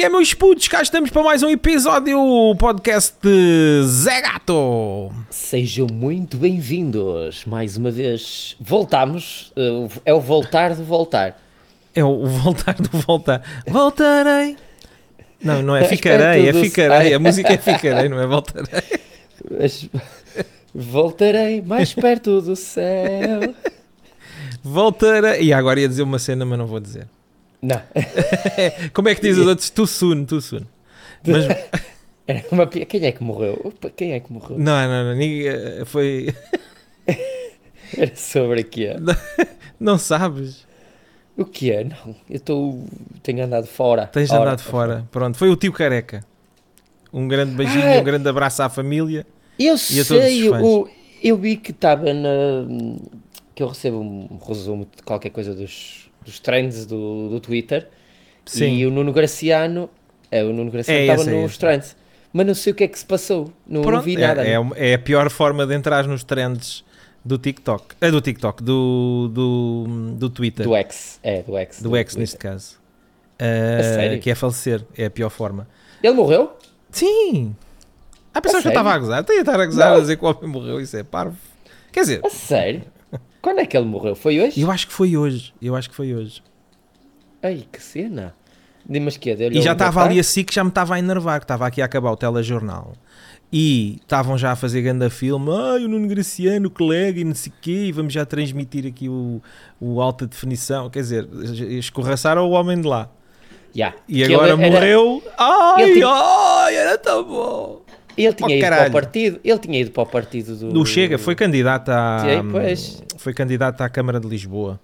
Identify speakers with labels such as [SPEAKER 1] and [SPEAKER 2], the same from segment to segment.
[SPEAKER 1] que é, meus putos? Cá estamos para mais um episódio podcast de Zé Gato.
[SPEAKER 2] Sejam muito bem-vindos. Mais uma vez, voltamos. Uh, É o voltar de voltar.
[SPEAKER 1] É o voltar do voltar. Voltarei. Não, não é ficarei, é ficarei. A música é ficarei, não é voltarei.
[SPEAKER 2] Mas voltarei mais perto do céu.
[SPEAKER 1] Voltarei. E agora ia dizer uma cena, mas não vou dizer.
[SPEAKER 2] Não,
[SPEAKER 1] Como é que diz os outros? Too soon, too soon. Mas,
[SPEAKER 2] era uma Quem é que morreu? Opa, Quem é que morreu?
[SPEAKER 1] não, não, não. ninguém- Foi.
[SPEAKER 2] Era sobre o quê?
[SPEAKER 1] Não sabes.
[SPEAKER 2] O que é? Não, eu estou. Tenho andado fora.
[SPEAKER 1] Tens andado fora. Pronto, foi o tio Careca. Um grande beijinho,
[SPEAKER 2] Ah.
[SPEAKER 1] um grande abraço à família.
[SPEAKER 2] Eu sei, o, eu vi que estava na. que eu recebo um resumo de qualquer coisa dos, dos trends do, do Twitter.
[SPEAKER 1] Sim.
[SPEAKER 2] E o Nuno Graciano. É, o Nuno Graciano
[SPEAKER 1] É
[SPEAKER 2] estava
[SPEAKER 1] esse, é
[SPEAKER 2] nos trends. Mas não sei o que é que se passou. Não, não
[SPEAKER 1] Pronto,
[SPEAKER 2] vi
[SPEAKER 1] é-
[SPEAKER 2] nada.
[SPEAKER 1] É,
[SPEAKER 2] não.
[SPEAKER 1] uma- é a pior forma de entrar nos trends do TikTok. É do TikTok, do, do, do Twitter.
[SPEAKER 2] Do X. É, do X.
[SPEAKER 1] Do X,
[SPEAKER 2] Twitter.
[SPEAKER 1] neste caso. Ah,
[SPEAKER 2] sério?
[SPEAKER 1] que é falecer. É a pior forma.
[SPEAKER 2] Ele morreu?
[SPEAKER 1] Sim! Há pessoas que eu estava a gozar. Ia estar a gozar
[SPEAKER 2] Não.
[SPEAKER 1] a dizer que o homem morreu. Isso é parvo. Quer dizer,
[SPEAKER 2] A sério? Quando é que ele morreu? Foi hoje?
[SPEAKER 1] eu acho que foi hoje. Eu acho que foi hoje.
[SPEAKER 2] Ai, que cena. Mas que é?
[SPEAKER 1] E já estava ali assim que já me estava a enervar, que estava aqui a acabar o telejornal. E estavam já a fazer grande filme, ai o Nuno Graciano, colega e não sei o quê, e vamos já transmitir aqui o, o alta definição. Quer dizer, escorraçaram o homem de lá.
[SPEAKER 2] Já.
[SPEAKER 1] E
[SPEAKER 2] Que
[SPEAKER 1] agora
[SPEAKER 2] era-
[SPEAKER 1] morreu. Ai,
[SPEAKER 2] Ele tinha-
[SPEAKER 1] ai, era tão bom.
[SPEAKER 2] Ele tinha
[SPEAKER 1] Oh,
[SPEAKER 2] ido para
[SPEAKER 1] caralho.
[SPEAKER 2] o partido. Ele tinha ido para o partido do.
[SPEAKER 1] Do Chega, foi candidato à.
[SPEAKER 2] Sim, pois.
[SPEAKER 1] Foi candidato à Câmara de Lisboa.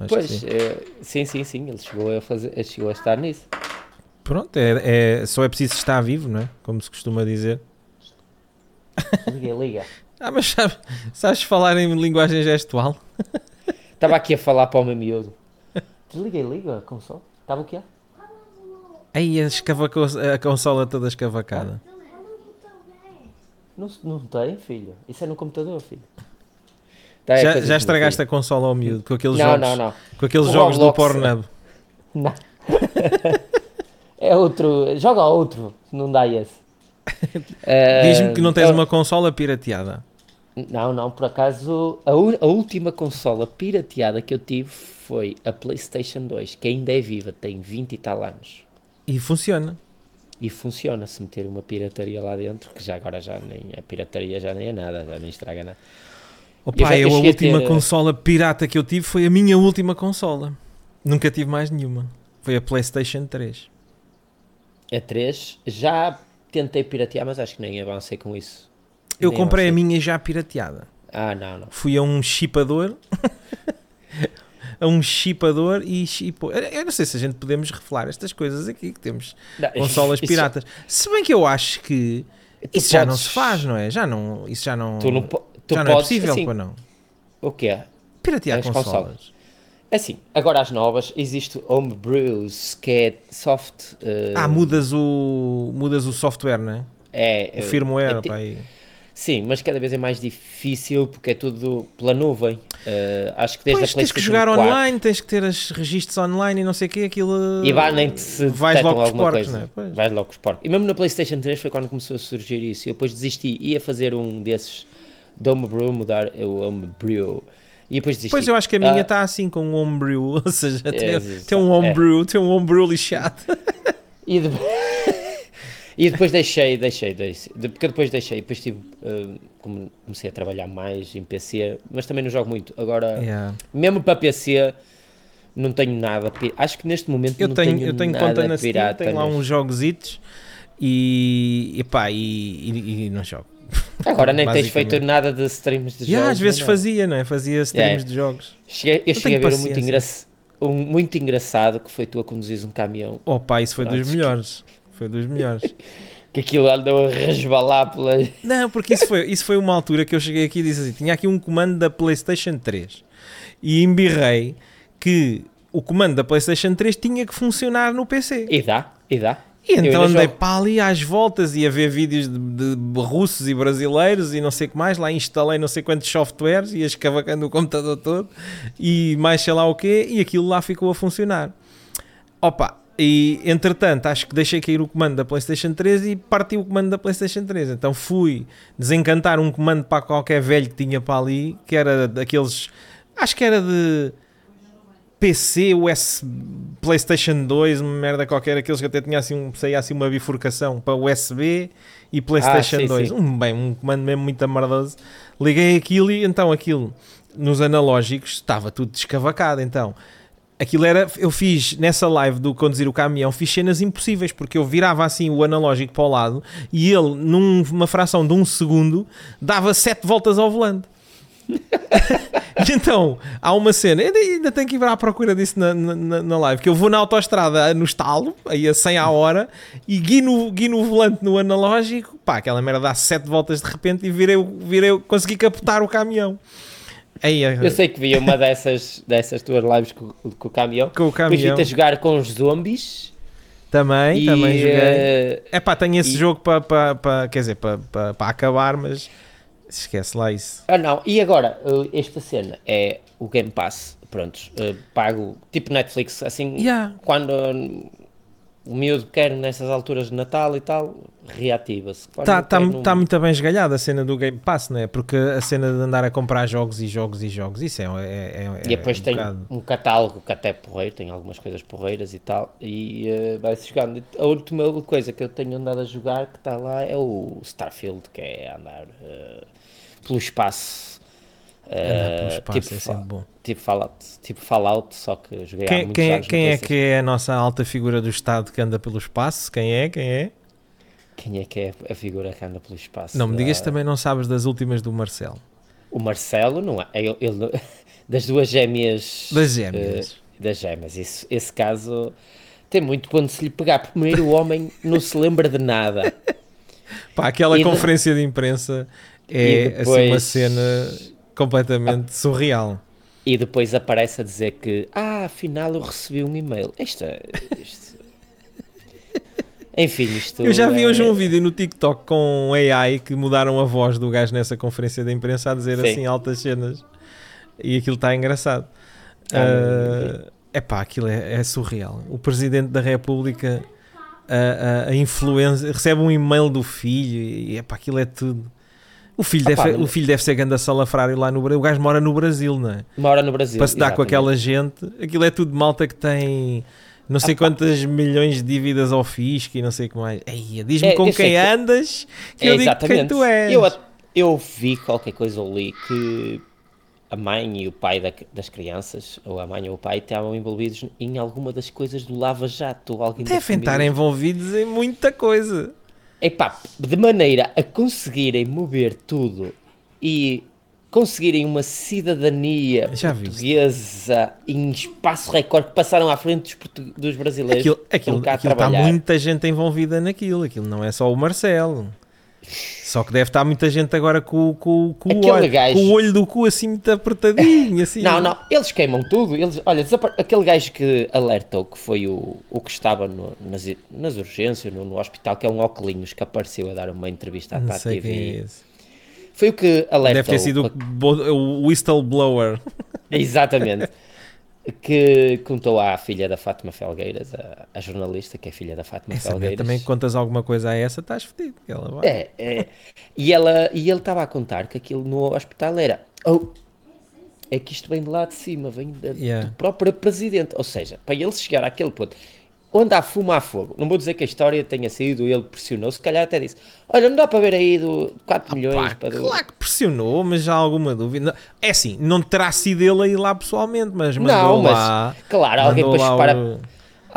[SPEAKER 1] Que
[SPEAKER 2] Pois,
[SPEAKER 1] sim.
[SPEAKER 2] eh, sim, sim, sim. Ele chegou a, fazer, chegou a estar nisso.
[SPEAKER 1] Pronto, é, é- só é preciso estar vivo, não é? Como se costuma dizer.
[SPEAKER 2] Liga, liga.
[SPEAKER 1] Ah, mas sabe, sabes falar em linguagem gestual?
[SPEAKER 2] Estava aqui a falar para o meu miúdo. Desliga e liga a console. Estava o quê?
[SPEAKER 1] Aí a, a consola toda escavacada.
[SPEAKER 2] Não, não tem, filho. Isso é no computador, filho. Tá, é
[SPEAKER 1] já, já estragaste a consola ao miúdo com aqueles.
[SPEAKER 2] Não,
[SPEAKER 1] jogos,
[SPEAKER 2] não, não.
[SPEAKER 1] Com aqueles
[SPEAKER 2] O
[SPEAKER 1] jogos do. Pornhub.
[SPEAKER 2] Não. é outro. Joga outro. Não dá esse.
[SPEAKER 1] Diz-me que não tens
[SPEAKER 2] eu-
[SPEAKER 1] uma consola pirateada.
[SPEAKER 2] Não, não, por acaso a, a última consola pirateada que eu tive foi a PlayStation 2, que ainda é viva, tem 20 e tal anos.
[SPEAKER 1] E funciona.
[SPEAKER 2] E funciona se meter uma pirataria lá dentro, que já agora já nem a pirataria já nem é nada, já nem estraga nada.
[SPEAKER 1] Opa, eu,
[SPEAKER 2] eu
[SPEAKER 1] a
[SPEAKER 2] a
[SPEAKER 1] última
[SPEAKER 2] ter-
[SPEAKER 1] consola pirata que eu tive foi a minha última consola. Nunca tive mais nenhuma. Foi a PlayStation 3.
[SPEAKER 2] A 3 já tentei piratear, mas acho que nem avancei com isso.
[SPEAKER 1] Eu
[SPEAKER 2] Nem
[SPEAKER 1] comprei a
[SPEAKER 2] avancei.
[SPEAKER 1] minha já pirateada.
[SPEAKER 2] Ah, não, não.
[SPEAKER 1] Fui a um chipador. a um chipador e chipou. Eu não sei se a gente podemos revelar estas coisas aqui que temos
[SPEAKER 2] Não,
[SPEAKER 1] consolas
[SPEAKER 2] isso-
[SPEAKER 1] piratas. Se bem que eu acho que isso já não
[SPEAKER 2] podes-
[SPEAKER 1] se faz, não é? Já não, isso já não,
[SPEAKER 2] Tu não, tu
[SPEAKER 1] já não é
[SPEAKER 2] podes,
[SPEAKER 1] possível,
[SPEAKER 2] assim,
[SPEAKER 1] não.
[SPEAKER 2] O que é?
[SPEAKER 1] Piratear
[SPEAKER 2] As
[SPEAKER 1] consolas.
[SPEAKER 2] consolas. Assim, agora as novas, existe Homebrews, que é soft. eh,
[SPEAKER 1] Ah, mudas o, mudas o software, não é?
[SPEAKER 2] é,
[SPEAKER 1] O
[SPEAKER 2] eh,
[SPEAKER 1] firmware,
[SPEAKER 2] é
[SPEAKER 1] pá, aí.
[SPEAKER 2] Sim, mas cada vez é mais difícil porque é tudo pela nuvem. Eh, acho que desde
[SPEAKER 1] Pois,
[SPEAKER 2] a
[SPEAKER 1] tens que jogar
[SPEAKER 2] 4
[SPEAKER 1] online, tens que ter os registros online e não sei o quê, aquilo...
[SPEAKER 2] E vai nem se
[SPEAKER 1] Vais logo
[SPEAKER 2] alguma
[SPEAKER 1] porcos,
[SPEAKER 2] coisa.
[SPEAKER 1] não é? Pois.
[SPEAKER 2] Vais logo os porcos. E mesmo na PlayStation 3 foi quando começou a surgir isso. Eu depois desisti. Ia fazer um desses de Homebrew, mudar o Homebrew. E depois desisti.
[SPEAKER 1] Pois eu acho que a minha
[SPEAKER 2] Ah,
[SPEAKER 1] está assim com um homebrew, ou seja, tem,
[SPEAKER 2] exato,
[SPEAKER 1] tem um
[SPEAKER 2] é.
[SPEAKER 1] homebrew, tem um homebrew lixado.
[SPEAKER 2] E, de- e depois deixei, deixei, deixei. De- Porque depois deixei. Depois tive. como comecei a trabalhar mais em PC, mas também não jogo muito. Agora,
[SPEAKER 1] Yeah.
[SPEAKER 2] mesmo para PC, não tenho nada. Acho que neste momento
[SPEAKER 1] Eu
[SPEAKER 2] não
[SPEAKER 1] tenho,
[SPEAKER 2] tenho,
[SPEAKER 1] eu tenho
[SPEAKER 2] nada
[SPEAKER 1] conta na Steam, tenho lá uns jogositos e, e pá, e, e- e não jogo.
[SPEAKER 2] Agora nem tens feito nada de streams de
[SPEAKER 1] Já,
[SPEAKER 2] jogos.
[SPEAKER 1] às vezes
[SPEAKER 2] nem nada.
[SPEAKER 1] fazia, não é? Fazia streams de jogos.
[SPEAKER 2] Cheguei, eu cheguei a ver um muito, um muito engraçado que foi tu a conduzires um caminhão.
[SPEAKER 1] Oh pá, isso foi dos
[SPEAKER 2] Pronto.
[SPEAKER 1] melhores. Foi dos melhores.
[SPEAKER 2] Que aquilo andou a resbalar pela.
[SPEAKER 1] Não, porque isso foi, isso foi uma altura que eu cheguei aqui e disse assim: tinha aqui um comando da PlayStation 3 e embirrei que o comando da PlayStation 3 tinha que funcionar no PC.
[SPEAKER 2] E dá, e dá.
[SPEAKER 1] E então andei
[SPEAKER 2] jogo.
[SPEAKER 1] para ali às voltas e a ver vídeos de, de russos e brasileiros e não sei o que mais. Lá instalei não sei quantos softwares e escavacando o computador todo e mais sei lá o quê. E aquilo lá ficou a funcionar. Opa, E entretanto, acho que deixei cair o comando da PlayStation 3 e parti o comando da PlayStation 3. Então fui desencantar um comando para qualquer velho que tinha para ali, que era daqueles. Acho que era de PC, US, PlayStation 2, uma merda qualquer, aqueles que até tinha assim, saía assim uma bifurcação para USB e PlayStation
[SPEAKER 2] Ah, sim,
[SPEAKER 1] 2.
[SPEAKER 2] sim.
[SPEAKER 1] Um, bem, um comando mesmo muito amardoso. Liguei aquilo e então aquilo nos analógicos estava tudo descavacado. Então aquilo era, eu fiz nessa live do conduzir o caminhão, fiz cenas impossíveis porque eu virava assim o analógico para o lado e ele, numa fração de um segundo, dava sete voltas ao volante. Então, há uma cena, ainda, ainda tenho que ir à procura disso na, na, na live, que eu vou na autoestrada no estalo, aí a 100 à hora, e guino, guino o volante no analógico, pá, aquela merda dá 7 voltas de repente e virei, virei, consegui capotar o caminhão. Aí,
[SPEAKER 2] Eu sei que vi uma dessas, dessas tuas lives com, com o caminhão.
[SPEAKER 1] com o
[SPEAKER 2] Depois
[SPEAKER 1] caminhão.
[SPEAKER 2] vi-te a jogar com os zombies.
[SPEAKER 1] Também,
[SPEAKER 2] e,
[SPEAKER 1] também joguei.
[SPEAKER 2] eh,
[SPEAKER 1] É pá, tenho esse
[SPEAKER 2] e-
[SPEAKER 1] jogo para, para, para, quer dizer, para, para, para acabar, mas esquece lá isso.
[SPEAKER 2] Ah, não. E agora, uh, esta cena é o Game Pass. Prontos, uh, pago tipo Netflix, assim,
[SPEAKER 1] Yeah.
[SPEAKER 2] quando o miúdo quer nessas alturas de Natal e tal, reativa-se.
[SPEAKER 1] Está tá,
[SPEAKER 2] quer num-
[SPEAKER 1] tá muito bem esgalhada a cena do Game Pass, não é? Porque a cena de andar a comprar jogos e jogos e jogos, isso é, é, é,
[SPEAKER 2] E depois
[SPEAKER 1] é um
[SPEAKER 2] tem
[SPEAKER 1] bocado-
[SPEAKER 2] um catálogo que até é porreiro, tem algumas coisas porreiras e tal, e uh, vai-se jogando. A última coisa que eu tenho andado a jogar que está lá é o Starfield, que é andar uh, pelo espaço. uh,
[SPEAKER 1] andar pelo espaço,
[SPEAKER 2] tipo,
[SPEAKER 1] é sempre bom.
[SPEAKER 2] Tipo Fallout, tipo Fallout, só que joguei há
[SPEAKER 1] Quem,
[SPEAKER 2] muitos
[SPEAKER 1] quem, é-
[SPEAKER 2] anos no
[SPEAKER 1] quem é
[SPEAKER 2] PlayStation.
[SPEAKER 1] que é a nossa alta figura do Estado que anda pelo espaço? Quem é? Quem é?
[SPEAKER 2] Quem é que é a figura que anda pelo espaço?
[SPEAKER 1] Não me digas que
[SPEAKER 2] Ah,
[SPEAKER 1] também não sabes das últimas do Marcelo.
[SPEAKER 2] O Marcelo, não é? Ele, ele- das duas gêmeas.
[SPEAKER 1] Das gêmeas.
[SPEAKER 2] eh, das gêmeas. Isso, esse caso tem muito quando se lhe pegar. Primeiro, o homem não se lembra de nada.
[SPEAKER 1] Pá, aquela
[SPEAKER 2] E de-
[SPEAKER 1] conferência de imprensa é
[SPEAKER 2] E
[SPEAKER 1] assim uma
[SPEAKER 2] depois-
[SPEAKER 1] cena completamente surreal.
[SPEAKER 2] E depois aparece a dizer que, ah, afinal eu recebi um e-mail. Isto é. Isto... Enfim, isto.
[SPEAKER 1] Eu já vi
[SPEAKER 2] é-
[SPEAKER 1] hoje um vídeo no TikTok com AI que mudaram a voz do gajo nessa conferência de imprensa a dizer
[SPEAKER 2] Sim.
[SPEAKER 1] assim altas cenas e aquilo está engraçado.
[SPEAKER 2] Ah,
[SPEAKER 1] é pá, aquilo é, é surreal. O presidente da República a, a, a influência recebe um e-mail do filho e é pá, aquilo é tudo. O filho,
[SPEAKER 2] Ah,
[SPEAKER 1] deve,
[SPEAKER 2] pá,
[SPEAKER 1] o filho deve ser ganda salafrário lá no Brasil. O gajo mora no Brasil, não é?
[SPEAKER 2] Mora no Brasil.
[SPEAKER 1] Para se dar com
[SPEAKER 2] exatamente.
[SPEAKER 1] aquela gente, aquilo é tudo malta que tem não sei
[SPEAKER 2] Ah, pá.
[SPEAKER 1] quantas milhões de dívidas ao fisco e não sei o que mais. Diz-me
[SPEAKER 2] É,
[SPEAKER 1] com quem
[SPEAKER 2] que-
[SPEAKER 1] andas que eu digo quem tu és.
[SPEAKER 2] Eu, eu vi qualquer coisa ou li que a mãe e o pai da- das crianças, ou a mãe ou o pai, estavam envolvidos em alguma das coisas do Lava Jato. ou Alguém
[SPEAKER 1] Devem estar envolvidos em muita coisa.
[SPEAKER 2] Epá, de maneira a conseguirem mover tudo e conseguirem uma cidadania portuguesa em espaço recorde que passaram à frente dos, dos brasileiros
[SPEAKER 1] Aquilo, aquilo, aquilo está muita gente envolvida naquilo. Aquilo não é só o Marcelo. Só que deve estar muita gente agora com, com, com, o, olho,
[SPEAKER 2] gajo-
[SPEAKER 1] com o olho do cu assim muito apertadinho. Assim.
[SPEAKER 2] Não, não, eles queimam tudo. Eles, olha, aquele gajo que alertou que foi o, o que estava no- nas, nas urgências, no, no hospital, que é um óculos que apareceu a dar uma entrevista à
[SPEAKER 1] Não sei
[SPEAKER 2] TV.
[SPEAKER 1] quem é esse.
[SPEAKER 2] Foi o que alertou.
[SPEAKER 1] Deve ter sido o, o whistleblower.
[SPEAKER 2] Exatamente. Que contou à filha da Fátima Felgueiras, a, a jornalista que é filha da Fátima
[SPEAKER 1] Essa
[SPEAKER 2] Felgueiras.
[SPEAKER 1] também contas alguma coisa a essa, estás fedido. Ela.
[SPEAKER 2] É, é. E, ela, e ele estava a contar que aquilo no hospital era. Oh, é que isto vem de lá de cima, vem da,
[SPEAKER 1] Yeah.
[SPEAKER 2] do próprio presidente. Ou seja, para ele chegar àquele ponto, onde há fumo há fogo. Não vou dizer que a história tenha sido, ele pressionou, se calhar até disse: Olha, não dá para ver aí do 4 milhões
[SPEAKER 1] Pá,
[SPEAKER 2] para
[SPEAKER 1] claro que pressionou, mas já há alguma dúvida. É assim, não terá sido ele a ir lá pessoalmente, mas mandou
[SPEAKER 2] Não, mas
[SPEAKER 1] lá.
[SPEAKER 2] claro, alguém
[SPEAKER 1] mandou
[SPEAKER 2] para,
[SPEAKER 1] o-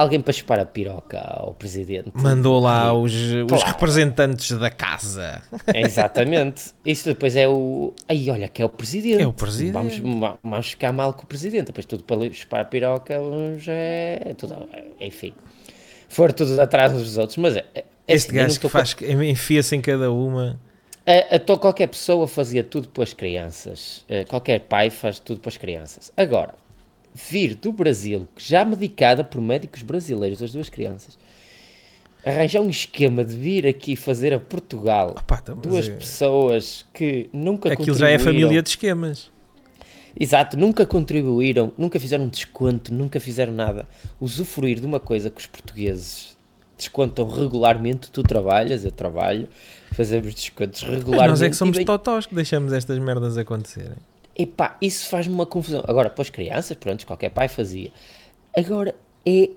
[SPEAKER 2] alguém para chupar a piroca ao presidente.
[SPEAKER 1] Mandou lá os, os representantes da casa.
[SPEAKER 2] Exatamente. Isso depois é o. Aí, olha, que é o presidente.
[SPEAKER 1] É o presidente.
[SPEAKER 2] Vamos, vamos ficar mal com o presidente. Depois tudo para chupar a piroca já é. Tudo, enfim. Foram todos atrás uns dos outros. Mas é, é
[SPEAKER 1] Este
[SPEAKER 2] assim,
[SPEAKER 1] gajo que faz, enfia-se em cada uma.
[SPEAKER 2] a, a qualquer pessoa fazia tudo pelas crianças. Eh, qualquer pai faz tudo pelas crianças. Agora, vir do Brasil, já medicada por médicos brasileiros, as duas crianças, arranjar um esquema de vir aqui fazer a Portugal
[SPEAKER 1] Opá, então, mas
[SPEAKER 2] duas
[SPEAKER 1] é-
[SPEAKER 2] pessoas que nunca
[SPEAKER 1] Aquilo já é família de esquemas.
[SPEAKER 2] Exato, nunca contribuíram, nunca fizeram um desconto, nunca fizeram nada. Usufruir de uma coisa que os portugueses descontam regularmente, tu trabalhas, eu trabalho, fazemos descontos regularmente.
[SPEAKER 1] Nós é que somos
[SPEAKER 2] bem,
[SPEAKER 1] totós que deixamos estas merdas acontecerem.
[SPEAKER 2] Epá, isso faz-me uma confusão. Agora, para as crianças, pronto, qualquer pai fazia. Agora, é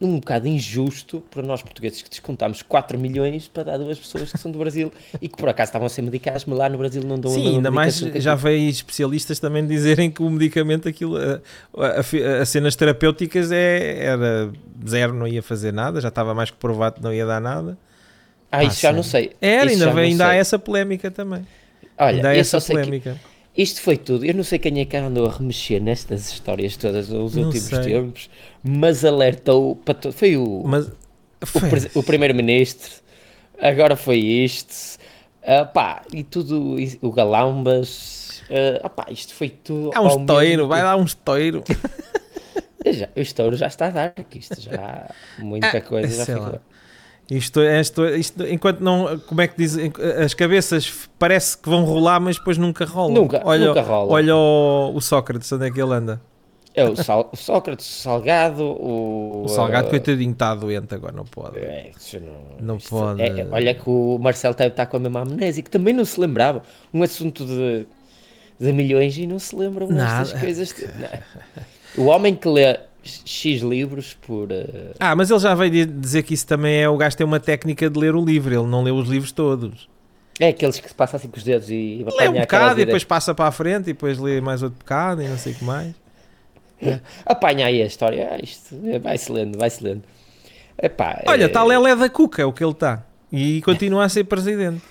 [SPEAKER 2] um bocado injusto para nós portugueses que descontamos 4 milhões para dar duas pessoas que são do Brasil e que por acaso estavam a ser medicadas, mas lá no Brasil não dão
[SPEAKER 1] Sim, ainda mais já veio especialistas também dizerem que o medicamento, aquilo, a, a, a cenas terapêuticas é, era zero, não ia fazer nada, já estava mais que provado que não ia dar nada.
[SPEAKER 2] Ah, isso já não sei.
[SPEAKER 1] Era,
[SPEAKER 2] Isso
[SPEAKER 1] ainda, vem, ainda há
[SPEAKER 2] sei.
[SPEAKER 1] essa polémica também.
[SPEAKER 2] Olha,
[SPEAKER 1] ainda há essa
[SPEAKER 2] sei que
[SPEAKER 1] polémica.
[SPEAKER 2] Isto foi tudo. Eu não sei quem é que andou a remexer nestas histórias todas nos
[SPEAKER 1] Não
[SPEAKER 2] últimos
[SPEAKER 1] sei.
[SPEAKER 2] tempos, mas alertou para to- Foi o,
[SPEAKER 1] Mas
[SPEAKER 2] o,
[SPEAKER 1] foi-
[SPEAKER 2] presi- o primeiro-ministro, agora foi isto, ah, pá, e tudo, e o Galambas, ah, pá, isto foi tudo.
[SPEAKER 1] há um estouro, vai lá um estouro.
[SPEAKER 2] Já, o estouro já está a dar, que isto já, muita
[SPEAKER 1] Ah,
[SPEAKER 2] coisa já
[SPEAKER 1] sei lá. Isto, isto, isto, enquanto não, como é que diz, as cabeças parece que vão rolar, mas depois nunca rolam.
[SPEAKER 2] Nunca,
[SPEAKER 1] olha,
[SPEAKER 2] nunca rola.
[SPEAKER 1] Olha o, o Sócrates, onde é que ele anda?
[SPEAKER 2] É o, Sal- o Sócrates, o Salgado, o.
[SPEAKER 1] O Salgado,
[SPEAKER 2] ah,
[SPEAKER 1] coitadinho, está doente agora, não pode.
[SPEAKER 2] É, não,
[SPEAKER 1] Não pode.
[SPEAKER 2] é- é- olha que o Marcelo deve estar com a mesma amnésia, que também não se lembrava. Um assunto de, de milhões e não se lembram destas coisas. Não. O homem que lê X livros por. eh,
[SPEAKER 1] Ah, mas ele já veio di- dizer que isso também é o gajo tem uma técnica de ler o livro, ele não lê os livros todos.
[SPEAKER 2] é aqueles que se passam assim com os dedos e
[SPEAKER 1] Lê um bocado e depois passa para a frente e depois lê mais outro bocado e não sei o que mais.
[SPEAKER 2] Apanha aí a história. Ah, isto é, vai-se lendo, vai-se lendo. Epá,
[SPEAKER 1] Olha,
[SPEAKER 2] é,
[SPEAKER 1] está Lelé da Cuca, é o que ele está. E continua a ser presidente.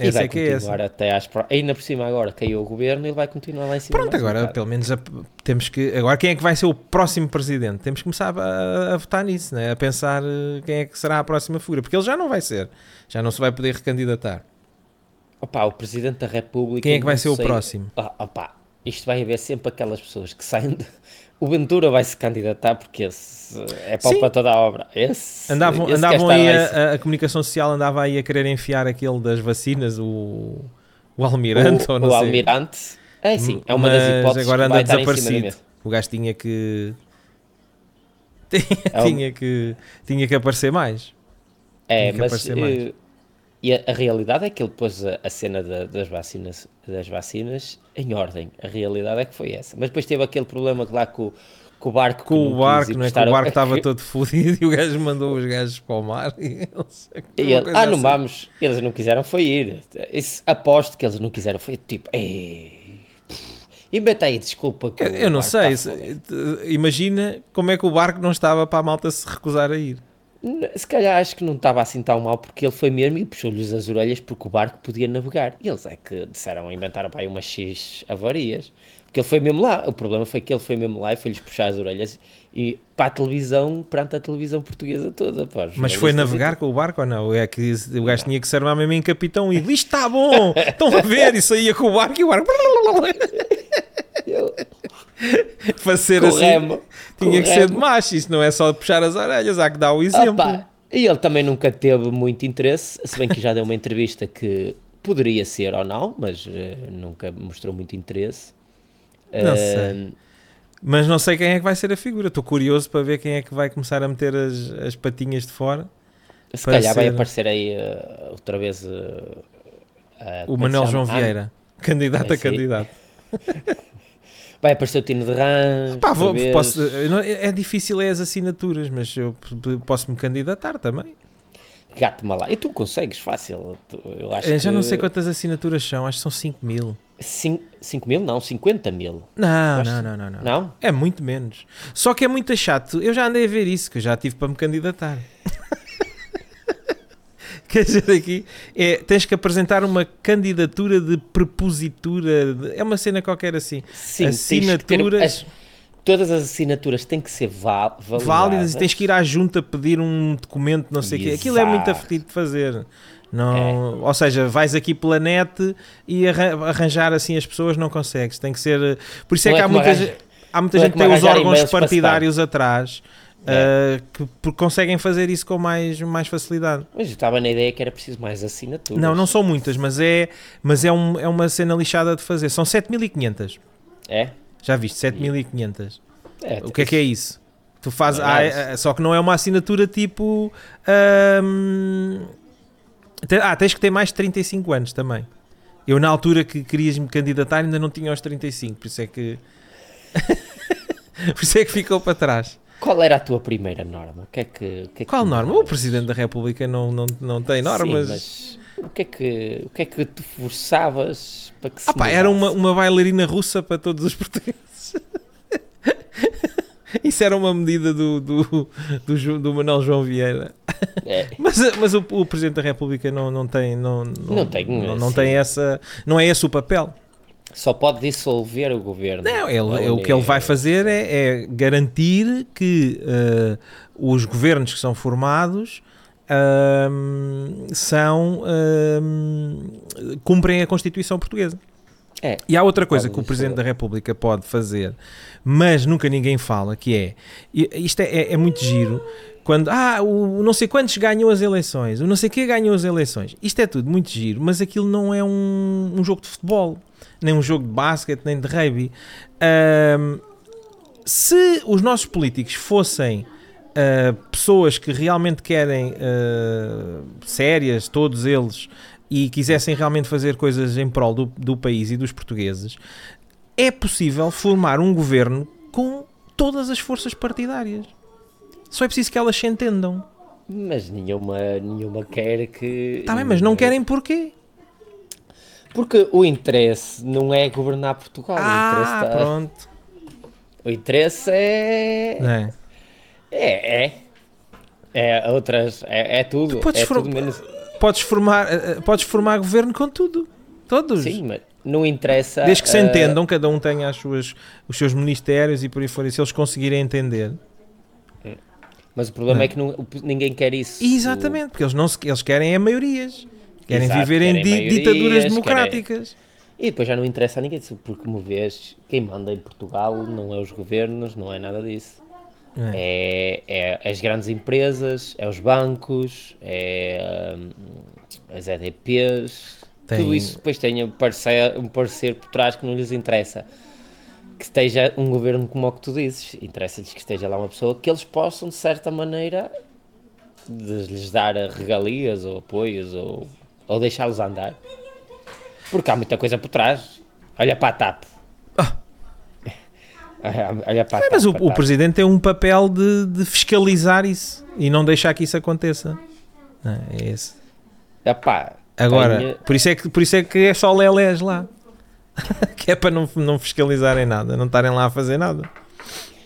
[SPEAKER 2] E
[SPEAKER 1] Essa
[SPEAKER 2] vai
[SPEAKER 1] é que é
[SPEAKER 2] continuar até às. pro- Ainda por cima agora caiu o governo ele vai continuar lá em cima.
[SPEAKER 1] Pronto, agora pelo menos a- temos que. Agora quem é que vai ser o próximo presidente? Temos que começar a, a votar nisso, né? a pensar eh, quem é que será a próxima figura, porque ele já não vai ser, já não se vai poder recandidatar.
[SPEAKER 2] Opa, o Presidente da República.
[SPEAKER 1] Quem é que vai ser o próximo?
[SPEAKER 2] Ah, opa, isto vai haver sempre aquelas pessoas que saem. De... O Ventura vai se candidatar porque esse é pau
[SPEAKER 1] Sim.
[SPEAKER 2] para toda a obra. Esse,
[SPEAKER 1] Andavam,
[SPEAKER 2] esse
[SPEAKER 1] andavam aí, a, a- comunicação social andava aí a querer enfiar aquele das vacinas, o, o Almirante,
[SPEAKER 2] cima.
[SPEAKER 1] ou
[SPEAKER 2] o,
[SPEAKER 1] não
[SPEAKER 2] o
[SPEAKER 1] sei.
[SPEAKER 2] Almirante. É sim, é uma das
[SPEAKER 1] Mas
[SPEAKER 2] hipóteses
[SPEAKER 1] agora anda desaparecido. O gajo tinha que. Tinha,
[SPEAKER 2] É o-
[SPEAKER 1] tinha que, tinha que aparecer mais.
[SPEAKER 2] É,
[SPEAKER 1] Tinha que
[SPEAKER 2] mas eh, e a, a realidade é que ele pôs a, a cena da- das, vacinas, das vacinas em ordem. A realidade é que foi essa. Mas depois teve aquele problema lá com, com o barco. que
[SPEAKER 1] Com
[SPEAKER 2] não
[SPEAKER 1] o barco, não é? Que o barco estava todo fodido e o gajo mandou os gajos para o mar e.
[SPEAKER 2] E ele, ah, não
[SPEAKER 1] assim.
[SPEAKER 2] vamos. Eles não quiseram foi ir. Isso, aposto que eles não quiseram foi tipo, ei, inventa aí desculpa.
[SPEAKER 1] Eu, eu não sei,
[SPEAKER 2] fodido."
[SPEAKER 1] imagina como é que o barco não estava para a malta se recusar a ir.
[SPEAKER 2] Se calhar acho que não estava assim tão mal porque ele foi mesmo e puxou-lhes as orelhas porque o barco podia navegar. E eles é que disseram, inventaram para aí umas X avarias. Porque ele foi mesmo lá. O problema foi que ele foi mesmo lá e foi-lhes puxar as orelhas e para a televisão, perante a televisão portuguesa toda. pá,
[SPEAKER 1] Mas foi navegar com o barco ou não? É que o gajo tinha que ser armar mesmo em capitão e isto está bom, estão a ver, e saía com o barco e o barco para ser assim tinha que ser de macho, isso não é só puxar as orelhas, há que dar o exemplo.
[SPEAKER 2] Opa, e ele também nunca teve muito interesse, se bem que já deu uma entrevista que poderia ser ou não, mas eh, nunca mostrou muito interesse.
[SPEAKER 1] Não
[SPEAKER 2] Eh,
[SPEAKER 1] sei. Mas não sei quem é que vai ser a figura. Estou curioso para ver quem é que vai começar a meter as, as patinhas de fora.
[SPEAKER 2] se calhar vai
[SPEAKER 1] ser-
[SPEAKER 2] aparecer aí eh, outra vez eh,
[SPEAKER 1] O
[SPEAKER 2] é
[SPEAKER 1] Manuel João?
[SPEAKER 2] Ah,
[SPEAKER 1] Vieira, candidato a candidato.
[SPEAKER 2] vai aparecer o Tino de Rãs.
[SPEAKER 1] Pá, vou- posso- é difícil é as assinaturas, mas eu posso me candidatar também.
[SPEAKER 2] Gato-me lá. E tu consegues, fácil. Eu acho
[SPEAKER 1] Eu já não sei quantas assinaturas são, acho que são 5 mil.
[SPEAKER 2] cin- 5 mil? Não, 50 mil.
[SPEAKER 1] Não, não, não, não, não.
[SPEAKER 2] Não?
[SPEAKER 1] É muito menos. Só que é muito chato. Eu já andei a ver isso, que eu já tive para me candidatar. Quer dizer, aqui é, tens que apresentar uma candidatura de prepositura. de- é uma cena qualquer assim.
[SPEAKER 2] Sim, que
[SPEAKER 1] Assinaturas
[SPEAKER 2] as- todas as assinaturas têm que ser val- validadas.
[SPEAKER 1] válidas e tens que ir à junta pedir um documento, não sei o quê. Aquilo é muito afetido de fazer. Não, Ou seja, vais aqui pela net e arran- arranjar assim as pessoas não consegues. Tem que ser. Por isso é
[SPEAKER 2] Não
[SPEAKER 1] que
[SPEAKER 2] é
[SPEAKER 1] há
[SPEAKER 2] como
[SPEAKER 1] muita,
[SPEAKER 2] arranja-
[SPEAKER 1] gente- há muita
[SPEAKER 2] é
[SPEAKER 1] gente que tem os órgãos partidários atrás
[SPEAKER 2] É.
[SPEAKER 1] uh, que por- conseguem fazer isso com mais, mais facilidade.
[SPEAKER 2] Mas eu estava na ideia que era preciso mais assinaturas.
[SPEAKER 1] Não, não são muitas, mas é, mas é, um- é uma cena lixada de fazer. São 7500.
[SPEAKER 2] É?
[SPEAKER 1] Já viste? 7500.
[SPEAKER 2] é
[SPEAKER 1] O que é que é isso? Tu fazes. Ah, é- só que não é uma assinatura tipo. te- ah, tens que ter mais de 35 anos também. Eu, na altura que querias me candidatar, ainda não tinha os 35, por isso é que. por isso é que ficou para trás.
[SPEAKER 2] Qual era a tua primeira norma? O que é que, que, é que
[SPEAKER 1] Qual
[SPEAKER 2] tu
[SPEAKER 1] norma? O? Presidente da República não, não, não tem normas.
[SPEAKER 2] Sim, mas o que é que, o que, é que tu forçavas para que se
[SPEAKER 1] Ah pá, era uma, uma bailarina russa para todos os portugueses. Isso era uma medida do, do, do, do Manuel João Vieira.
[SPEAKER 2] É,
[SPEAKER 1] Mas, mas o, o Presidente da República não, não tem. Não, não,
[SPEAKER 2] Não tem,
[SPEAKER 1] não, não tem essa. Não é esse o papel.
[SPEAKER 2] Só pode dissolver o governo.
[SPEAKER 1] Não, ele,
[SPEAKER 2] A
[SPEAKER 1] o que ele vai fazer é, é garantir que eh, os governos que são formados ahm, são ahm, cumprem a Constituição portuguesa.
[SPEAKER 2] É.
[SPEAKER 1] E há outra coisa que o. Presidente da República pode fazer, mas nunca ninguém fala, que é, isto é, é- é muito giro, quando, ah, o não sei quantos ganham as eleições, o não sei quê ganhou as eleições. Isto é tudo muito giro, mas aquilo não é um, um jogo de futebol, nem um jogo de basquete, nem de rugby. Ahm, se os nossos políticos fossem ah, pessoas que realmente querem ah, sérias, todos eles, e quisessem realmente fazer coisas em prol do, do país e dos portugueses, é possível formar um governo com todas as forças partidárias. Só é preciso que elas se entendam.
[SPEAKER 2] Mas nenhuma, nenhuma quer que.
[SPEAKER 1] Está bem, mas não querem porquê?
[SPEAKER 2] Porque o interesse não é governar Portugal. o,
[SPEAKER 1] Ah,
[SPEAKER 2] interesse tá-
[SPEAKER 1] pronto.
[SPEAKER 2] o interesse é.
[SPEAKER 1] É?
[SPEAKER 2] É, é. É outras. É, é tudo.
[SPEAKER 1] podes
[SPEAKER 2] é
[SPEAKER 1] for-
[SPEAKER 2] tudo menos.
[SPEAKER 1] Podes formar, eh, eh, podes formar governo com tudo. Todos.
[SPEAKER 2] Sim, mas não interessa.
[SPEAKER 1] Desde que se
[SPEAKER 2] ah,
[SPEAKER 1] entendam, cada um tenha as suas, os seus ministérios e por aí fora, se eles conseguirem entender.
[SPEAKER 2] Mas o problema
[SPEAKER 1] Não.
[SPEAKER 2] é que não- o- ninguém quer isso.
[SPEAKER 1] Exatamente, porque eles, não se, eles querem é maiorias. Querem
[SPEAKER 2] Exato,
[SPEAKER 1] viver em
[SPEAKER 2] querem
[SPEAKER 1] di-
[SPEAKER 2] maiorias,
[SPEAKER 1] ditaduras
[SPEAKER 2] querem-
[SPEAKER 1] democráticas.
[SPEAKER 2] E depois já não interessa a ninguém, porque como vês, quem manda em Portugal não é os governos, não é nada disso. É, é as grandes empresas, é os bancos, é hum, as EDPs,
[SPEAKER 1] Tem-
[SPEAKER 2] tudo isso depois tem um parecer, um parecer por trás que não lhes interessa. Que esteja um governo como o que tu dizes, interessa-lhes que esteja lá uma pessoa que eles possam, de certa maneira, de lhes dar regalias ou apoios ou, ou deixá-los andar. Porque há muita coisa por trás. Olha para a TAP.
[SPEAKER 1] Ah.
[SPEAKER 2] Olha- para a
[SPEAKER 1] É,
[SPEAKER 2] TAP.
[SPEAKER 1] mas o, o
[SPEAKER 2] TAP.
[SPEAKER 1] presidente tem um papel de, de fiscalizar isso e não deixar que isso aconteça. Não, é esse.
[SPEAKER 2] Epá,
[SPEAKER 1] Agora,
[SPEAKER 2] tenho-
[SPEAKER 1] por, isso é que, por isso é que é só lelés lá. que é para não, não fiscalizarem nada, não estarem lá a fazer nada.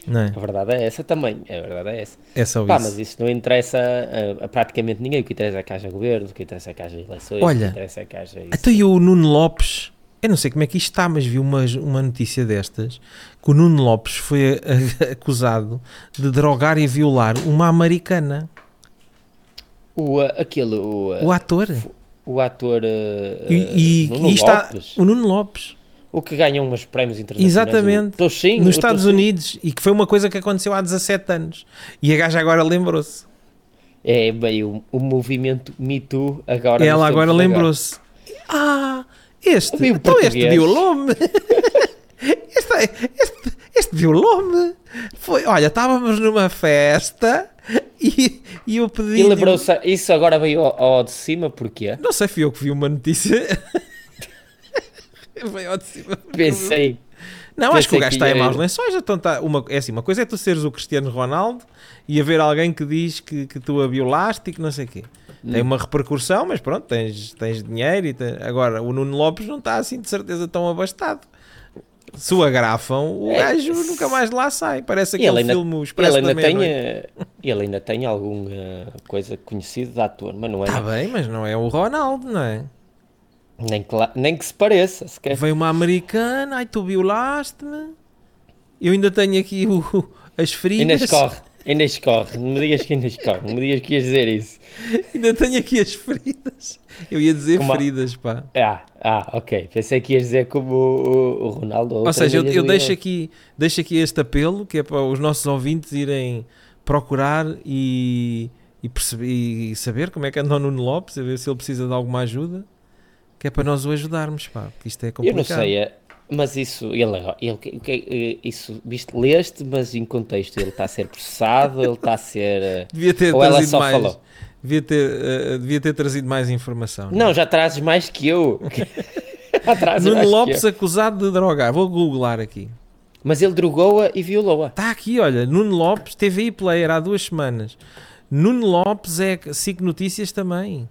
[SPEAKER 1] É?
[SPEAKER 2] A verdade é essa também. A verdade é essa.
[SPEAKER 1] É só
[SPEAKER 2] Pá,
[SPEAKER 1] isso.
[SPEAKER 2] mas isso não interessa a, a praticamente ninguém. O que interessa é que haja governo, o que interessa é que haja eleições, o
[SPEAKER 1] Olha,
[SPEAKER 2] que interessa é que haja isso.
[SPEAKER 1] Até e o Nuno Lopes, eu não sei como é que isto está, mas vi uma, uma notícia destas que o Nuno Lopes foi a- acusado de drogar e violar uma americana,
[SPEAKER 2] O, aquele, o,
[SPEAKER 1] o ator.
[SPEAKER 2] o ator uh,
[SPEAKER 1] E, e-
[SPEAKER 2] Nuno
[SPEAKER 1] e está o Nuno Lopes
[SPEAKER 2] o que ganha uns prémios internacionais.
[SPEAKER 1] Exatamente.
[SPEAKER 2] O Toxinho,
[SPEAKER 1] nos Estados
[SPEAKER 2] Toxinho.
[SPEAKER 1] Unidos e que foi uma coisa que aconteceu há 17 anos. E a gaja agora lembrou-se.
[SPEAKER 2] É bem o, o movimento Me Too agora.
[SPEAKER 1] Ela agora lembrou-se. Ah, este, então este
[SPEAKER 2] português.
[SPEAKER 1] violou-me. este, este, este violou-me. Foi, olha, estávamos numa festa e, e eu pedi.
[SPEAKER 2] E lembrou-se, isso agora veio ao, ao de cima, porquê?
[SPEAKER 1] Não sei, fui eu que vi uma notícia. Veio ao de cima.
[SPEAKER 2] Pensei,
[SPEAKER 1] Não, acho que o
[SPEAKER 2] Pensei
[SPEAKER 1] gajo está em maus lençóis. Então tá uma, é assim, uma coisa é tu seres o Cristiano Ronaldo e haver alguém que diz que, que tu a violaste e que não sei o quê. Tem
[SPEAKER 2] Hum.
[SPEAKER 1] uma repercussão, mas pronto, tens, tens dinheiro. E tem- Agora, o Nuno Lopes não está assim de certeza tão abastado. Se o agrafam, o
[SPEAKER 2] É,
[SPEAKER 1] gajo
[SPEAKER 2] se-
[SPEAKER 1] nunca mais lá sai. Parece aquele
[SPEAKER 2] ele ainda-
[SPEAKER 1] filme o
[SPEAKER 2] ele
[SPEAKER 1] Expresso
[SPEAKER 2] ainda,
[SPEAKER 1] da
[SPEAKER 2] tem, eh, ele ainda tem alguma coisa conhecida de ator, mas não é
[SPEAKER 1] Está bem, mas não é o Ronaldo, não é?
[SPEAKER 2] Nem, que, lá- nem que se pareça. sequer.
[SPEAKER 1] Veio uma americana, ai tu violaste-me. Eu ainda tenho aqui o, as
[SPEAKER 2] Ainda
[SPEAKER 1] feridas.
[SPEAKER 2] escorre, ainda escorre. Não me digas que ainda escorre, não me digas que ias dizer isso.
[SPEAKER 1] Ainda tenho aqui as feridas. Eu ia dizer
[SPEAKER 2] Como
[SPEAKER 1] feridas, pá.
[SPEAKER 2] Ah, ah, ok. Pensei que ias dizer como o, o Ronaldo.
[SPEAKER 1] Ou seja, eu, eu deixo, aqui, deixo aqui este apelo que é para os nossos ouvintes irem procurar e, e, perceber, e saber como é que anda o Nuno Lopes, a ver se ele precisa de alguma ajuda, que é para nós o ajudarmos, pá, porque isto é
[SPEAKER 2] Eu
[SPEAKER 1] complicado.
[SPEAKER 2] não sei, é, Mas isso, ele, ele, ele, isso, viste, leste, mas em contexto, ele está a ser processado, ele está a ser. eh,
[SPEAKER 1] Devia ter
[SPEAKER 2] Ou ela só
[SPEAKER 1] mais.
[SPEAKER 2] falou?
[SPEAKER 1] Devia ter, eh, devia ter trazido mais informação.
[SPEAKER 2] Não, já trazes mais que eu.
[SPEAKER 1] Nuno Lopes
[SPEAKER 2] eu.
[SPEAKER 1] acusado de drogar. Vou googlar aqui.
[SPEAKER 2] Mas ele drogou-a e violou-a.
[SPEAKER 1] Está aqui, olha. Nuno Lopes, TVI Player, há duas semanas. Nuno Lopes é SIC Notícias também.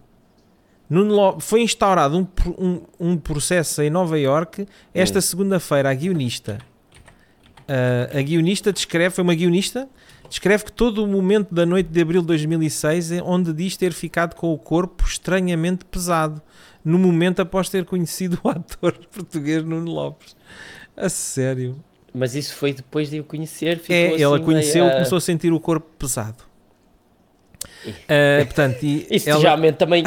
[SPEAKER 1] Nuno Lopes, foi instaurado um, um, um processo em Nova Iorque esta segunda-feira. A guionista. Ah, a guionista descreve, foi uma guionista, descreve que todo o momento da noite de abril de 2006 é onde diz ter ficado com o corpo estranhamente pesado, no momento após ter conhecido o ator português Nuno Lopes. A sério.
[SPEAKER 2] Mas isso foi depois de o conhecer.
[SPEAKER 1] É, ela
[SPEAKER 2] assim
[SPEAKER 1] conheceu,
[SPEAKER 2] meio, ah,
[SPEAKER 1] começou a sentir o corpo pesado. Ah, portanto, e
[SPEAKER 2] Isso
[SPEAKER 1] ela-
[SPEAKER 2] também.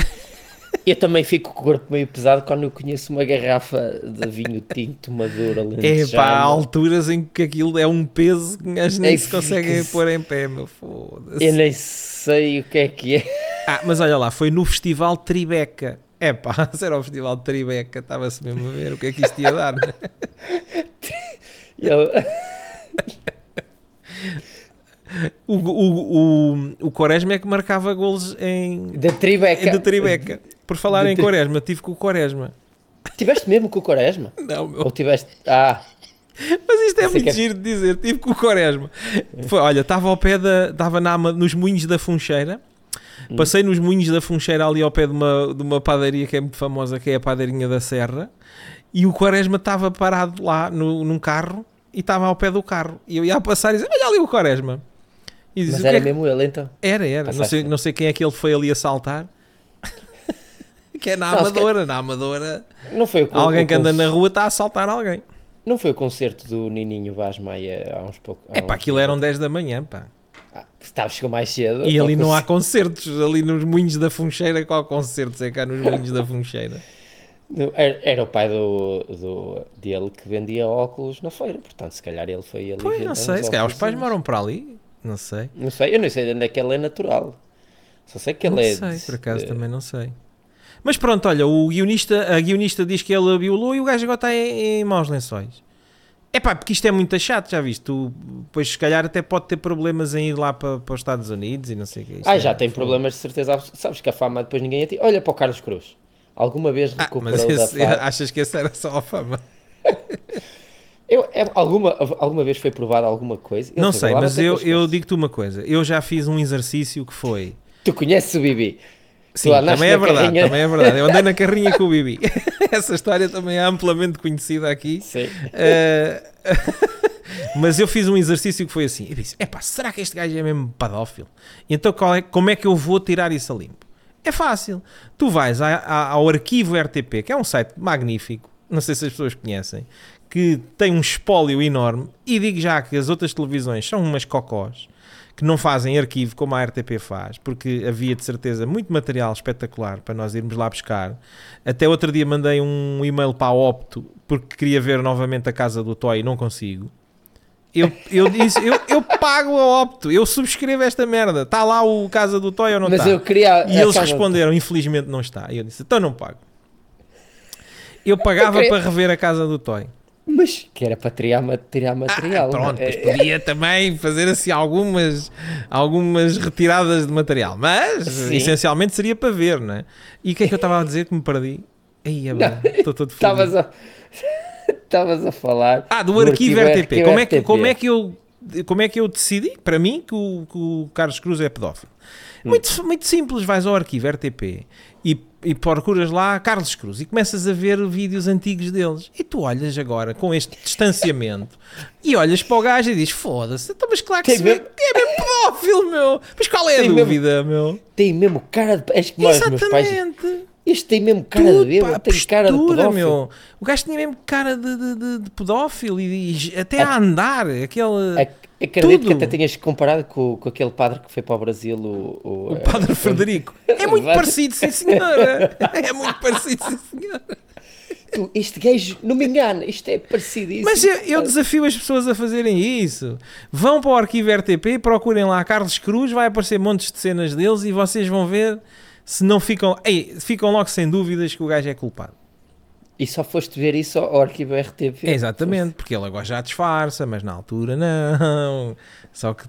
[SPEAKER 2] Eu também fico com o corpo meio pesado quando eu conheço uma garrafa de vinho tinto maduro
[SPEAKER 1] é
[SPEAKER 2] alentejano.
[SPEAKER 1] pá, há alturas em que aquilo é um peso que as nem
[SPEAKER 2] É,
[SPEAKER 1] se conseguem
[SPEAKER 2] fica-se-
[SPEAKER 1] pôr em pé, meu foda-se.
[SPEAKER 2] Eu nem sei o que é que é.
[SPEAKER 1] Ah, mas olha lá, foi no Festival Tribeca. É pá, se era o Festival de Tribeca, estava-se mesmo a ver o que é que isto ia dar. né?
[SPEAKER 2] Eu-
[SPEAKER 1] O, o, o, o Quaresma é que marcava golos em,
[SPEAKER 2] Da Tribeca.
[SPEAKER 1] do Tribeca. Por falar
[SPEAKER 2] De
[SPEAKER 1] em
[SPEAKER 2] tri-
[SPEAKER 1] Quaresma, tive com o Quaresma.
[SPEAKER 2] Tiveste mesmo com o Quaresma?
[SPEAKER 1] Não, meu
[SPEAKER 2] Ou tiveste. Ah,
[SPEAKER 1] Mas isto é
[SPEAKER 2] Sei
[SPEAKER 1] muito
[SPEAKER 2] que é-
[SPEAKER 1] giro de dizer. Tive com o Quaresma. Foi, olha, estava ao pé da. Estava na, nos moinhos da Funcheira.
[SPEAKER 2] Hum.
[SPEAKER 1] Passei nos moinhos da Funcheira ali ao pé de uma, de uma padaria que é muito famosa, que é a Padeirinha da Serra. E o Quaresma estava parado lá no, num carro e estava ao pé do carro. E eu ia a passar e dizia: Olha ali o Quaresma. E disse,
[SPEAKER 2] mas
[SPEAKER 1] "O que
[SPEAKER 2] era
[SPEAKER 1] é que-"
[SPEAKER 2] mesmo ele então.
[SPEAKER 1] Era, era. Não sei, não sei quem é que ele foi ali assaltar. que é na
[SPEAKER 2] Não,
[SPEAKER 1] Amadora. Na Amadora,
[SPEAKER 2] Não foi o,
[SPEAKER 1] alguém
[SPEAKER 2] o
[SPEAKER 1] que anda na rua está a assaltar alguém.
[SPEAKER 2] Não foi o concerto do Nininho Vaz Maia há uns poucos.
[SPEAKER 1] É pá, aquilo eram 10 da manhã, pá.
[SPEAKER 2] Ah, estava, chegou mais cedo.
[SPEAKER 1] E ali
[SPEAKER 2] Ou
[SPEAKER 1] não há
[SPEAKER 2] conce-
[SPEAKER 1] concertos, ali nos moinhos da Funcheira, qual concertos é cá nos moinhos da Funcheira?
[SPEAKER 2] Era, era o pai do, do, dele que vendia óculos na feira, portanto, se calhar ele foi ali.
[SPEAKER 1] Pois, não sei, se calhar os pais moram para ali, não sei.
[SPEAKER 2] Não sei, eu não sei de onde é que ele é natural. Só sei que ele
[SPEAKER 1] Não
[SPEAKER 2] é.
[SPEAKER 1] sei,
[SPEAKER 2] de-
[SPEAKER 1] por acaso também não sei. Mas pronto, olha, o guionista, a guionista diz que ele a violou e o gajo agora está em, em maus lençóis. É pá, porque isto é muito chato, já viste? Tu, pois se calhar até pode ter problemas em ir lá para, para os Estados Unidos e não sei o que.
[SPEAKER 2] Ah,
[SPEAKER 1] é-
[SPEAKER 2] já tem problemas de certeza. Sabes que a fama depois ninguém atira. Olha para o Carlos Cruz. Alguma vez
[SPEAKER 1] Ah,
[SPEAKER 2] recuperou
[SPEAKER 1] mas
[SPEAKER 2] da
[SPEAKER 1] esse-
[SPEAKER 2] fama?
[SPEAKER 1] achas que esse era só a fama?
[SPEAKER 2] Eu, é- alguma, alguma vez foi provado alguma coisa? Ele
[SPEAKER 1] Não
[SPEAKER 2] teve
[SPEAKER 1] sei,
[SPEAKER 2] lá
[SPEAKER 1] mas eu, eu digo-te uma coisa. Eu já fiz um exercício que foi...
[SPEAKER 2] Tu conheces o Bibi?
[SPEAKER 1] Sim, também é verdade,
[SPEAKER 2] carrinha.
[SPEAKER 1] também é verdade. Eu andei na carrinha com o Bibi. Essa história também é amplamente conhecida aqui.
[SPEAKER 2] Sim.
[SPEAKER 1] Eh, mas eu fiz um exercício que foi assim. Eu disse, epá, será que este gajo é mesmo pedófilo? E então é- como é que eu vou tirar isso a limpo? É fácil. Tu vais a- a- ao arquivo RTP, que é um site magnífico, não sei se as pessoas conhecem, que tem um espólio enorme, e digo já que as outras televisões são umas cocós, que não fazem arquivo como a RTP faz, porque havia de certeza muito material espetacular para nós irmos lá buscar. Até outro dia mandei um e-mail para a Opto porque queria ver novamente a casa do Toy e não consigo. Eu, eu disse, eu, eu pago a Opto, eu subscrevo esta merda. Está lá o casa do Toy ou não
[SPEAKER 2] Mas
[SPEAKER 1] está?
[SPEAKER 2] eu queria.
[SPEAKER 1] E eles responderam, infelizmente não está. E eu disse, então não pago. Eu pagava
[SPEAKER 2] queria-
[SPEAKER 1] para rever a casa do Toy.
[SPEAKER 2] Mas que era para tirar, tirar material.
[SPEAKER 1] Ah, pronto,
[SPEAKER 2] não é?
[SPEAKER 1] mas podia também fazer assim algumas, algumas retiradas de material. Mas,
[SPEAKER 2] Sim.
[SPEAKER 1] essencialmente, seria para ver, não é? E o que é que eu estava a dizer que me perdi? Aí, estou todo
[SPEAKER 2] Estavas a. Estavas a falar.
[SPEAKER 1] Ah, do
[SPEAKER 2] do
[SPEAKER 1] arquivo
[SPEAKER 2] arquivo
[SPEAKER 1] RTP. Como é, que,
[SPEAKER 2] RTP.
[SPEAKER 1] como, é que eu, como é que eu decidi, para mim, que o, que o Carlos Cruz é pedófilo?
[SPEAKER 2] Hum.
[SPEAKER 1] Muito, muito simples, vais ao arquivo RTP e, e procuras lá Carlos Cruz e começas a ver vídeos antigos deles. E tu olhas agora com este distanciamento e olhas para o gajo e dizes: Foda-se, então, mas claro que
[SPEAKER 2] Tem
[SPEAKER 1] se
[SPEAKER 2] mesmo-
[SPEAKER 1] que é mesmo pedófilo, meu. Mas qual é a
[SPEAKER 2] Tem mesmo-
[SPEAKER 1] dúvida, meu?
[SPEAKER 2] Tem mesmo cara de. Meus pais.
[SPEAKER 1] Exatamente.
[SPEAKER 2] Este tem mesmo cara
[SPEAKER 1] Tudo,
[SPEAKER 2] de bêbado,
[SPEAKER 1] a
[SPEAKER 2] tem cara de pedófilo.
[SPEAKER 1] meu. O gajo tinha mesmo cara de, de, de- de pedófilo e, e até a andar, aquele.
[SPEAKER 2] Ac- Acredito
[SPEAKER 1] Tudo.
[SPEAKER 2] que até tenhas comparado com, com aquele padre que foi para o Brasil, o, o,
[SPEAKER 1] O Padre Frederico. É muito parecido, sim senhora. É muito parecido, sim senhora.
[SPEAKER 2] Tu, este gajo, não me engana, isto é parecidíssimo.
[SPEAKER 1] Mas eu, eu desafio as pessoas a fazerem isso. Vão para o arquivo RTP, procurem lá Carlos Cruz, vai aparecer montes de cenas deles e vocês vão ver se não ficam. Ei, ficam logo sem dúvidas que o gajo é culpado.
[SPEAKER 2] E só foste ver isso ao arquivo RTP.
[SPEAKER 1] Exatamente, porque ele agora já disfarça, mas na altura não. Só que.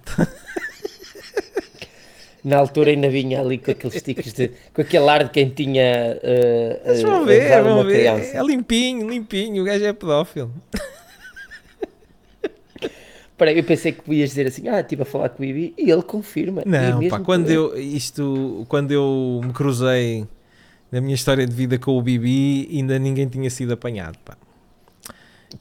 [SPEAKER 2] Na altura ainda vinha ali com aqueles stickers de. com aquele ar de quem tinha. Uh,
[SPEAKER 1] Vocês vão ver, vão ver. Criança. É limpinho, limpinho, o gajo é pedófilo.
[SPEAKER 2] Para eu pensei que ias dizer assim, ah, estive a falar com o Ibi e ele confirma.
[SPEAKER 1] Não, pá, quando eu, isto, quando eu me cruzei na minha história de vida com o Bibi, ainda ninguém tinha sido apanhado, pá.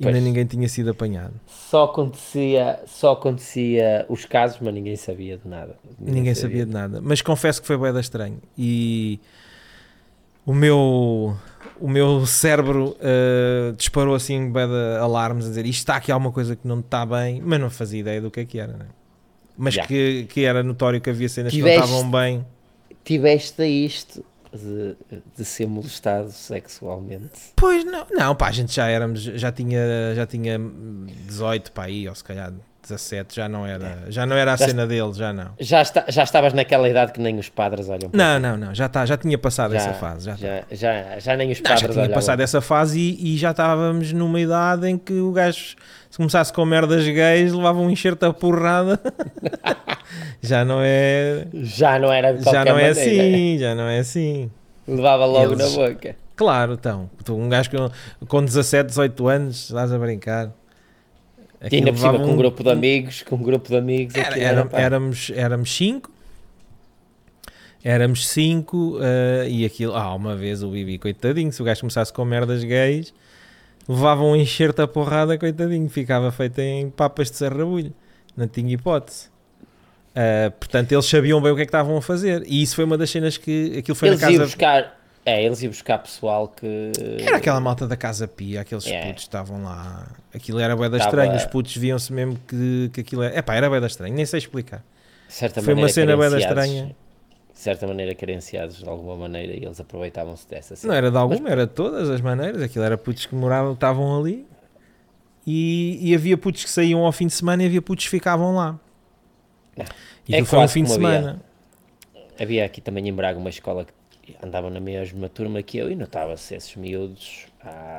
[SPEAKER 1] Pois. Ainda ninguém tinha sido apanhado.
[SPEAKER 2] Só acontecia, só acontecia os casos, mas ninguém sabia de nada.
[SPEAKER 1] Ninguém, ninguém sabia. sabia. de nada. Mas confesso que foi bem estranho. E o meu o meu cérebro uh, disparou assim bem alarmes a dizer isto está aqui alguma coisa que não está bem, mas não fazia ideia do que é que era, né? mas yeah. que, que era notório que havia cenas tiveste, que não estavam bem.
[SPEAKER 2] Tiveste isto de, de ser molestado sexualmente?
[SPEAKER 1] Pois não, não, pá, a gente já éramos, já tinha, já tinha 18 para aí, ou se calhar 17 já não era, já não era a já cena dele, já não.
[SPEAKER 2] Já, está, já estavas naquela idade que nem os padres olham
[SPEAKER 1] para Não, não, não, já, tá, já tinha passado já, essa fase. Já,
[SPEAKER 2] já, já, já, nem os padres
[SPEAKER 1] não, Já tinha passado essa fase e, e, já estávamos numa idade em que o gajo, se começasse com merdas gays, levava um enxerto a porrada. já não é.
[SPEAKER 2] Já não era
[SPEAKER 1] Já não é assim, já não é assim.
[SPEAKER 2] Levava logo Eles... na boca.
[SPEAKER 1] Claro, então. Um gajo com, com 17, 18 anos, estás a brincar.
[SPEAKER 2] E ainda por cima com um grupo de amigos, com um grupo de amigos.
[SPEAKER 1] Era, era, éramos, éramos cinco. Éramos cinco uh, e aquilo, ah, uma vez o Bibi, coitadinho, se o gajo começasse com merdas gays, levava um enxerto a porrada, coitadinho, ficava feito em papas de serrabulho, não tinha hipótese. Uh, portanto, eles sabiam bem o que é que estavam a fazer, e isso foi uma das cenas que aquilo foi
[SPEAKER 2] eles
[SPEAKER 1] na casa.
[SPEAKER 2] buscar é, eles iam buscar pessoal que.
[SPEAKER 1] Era aquela malta da Casa Pia, aqueles é. putos estavam lá. Aquilo era da Tava... estranho, os putos viam-se mesmo que, que aquilo era. Epá, era da estranho, nem sei explicar.
[SPEAKER 2] Certa
[SPEAKER 1] Foi uma cena bué da estranha.
[SPEAKER 2] De certa maneira carenciados de alguma maneira e eles aproveitavam-se dessa cena.
[SPEAKER 1] Não era de alguma, Mas... era de todas as maneiras. Aquilo era putos que moravam, estavam ali e, e havia putos que saíam ao fim de semana e havia putos que ficavam lá. Não. E é foi um fim de semana.
[SPEAKER 2] Havia, havia aqui também em Braga uma escola que andavam na mesma turma que eu e notava-se esses miúdos.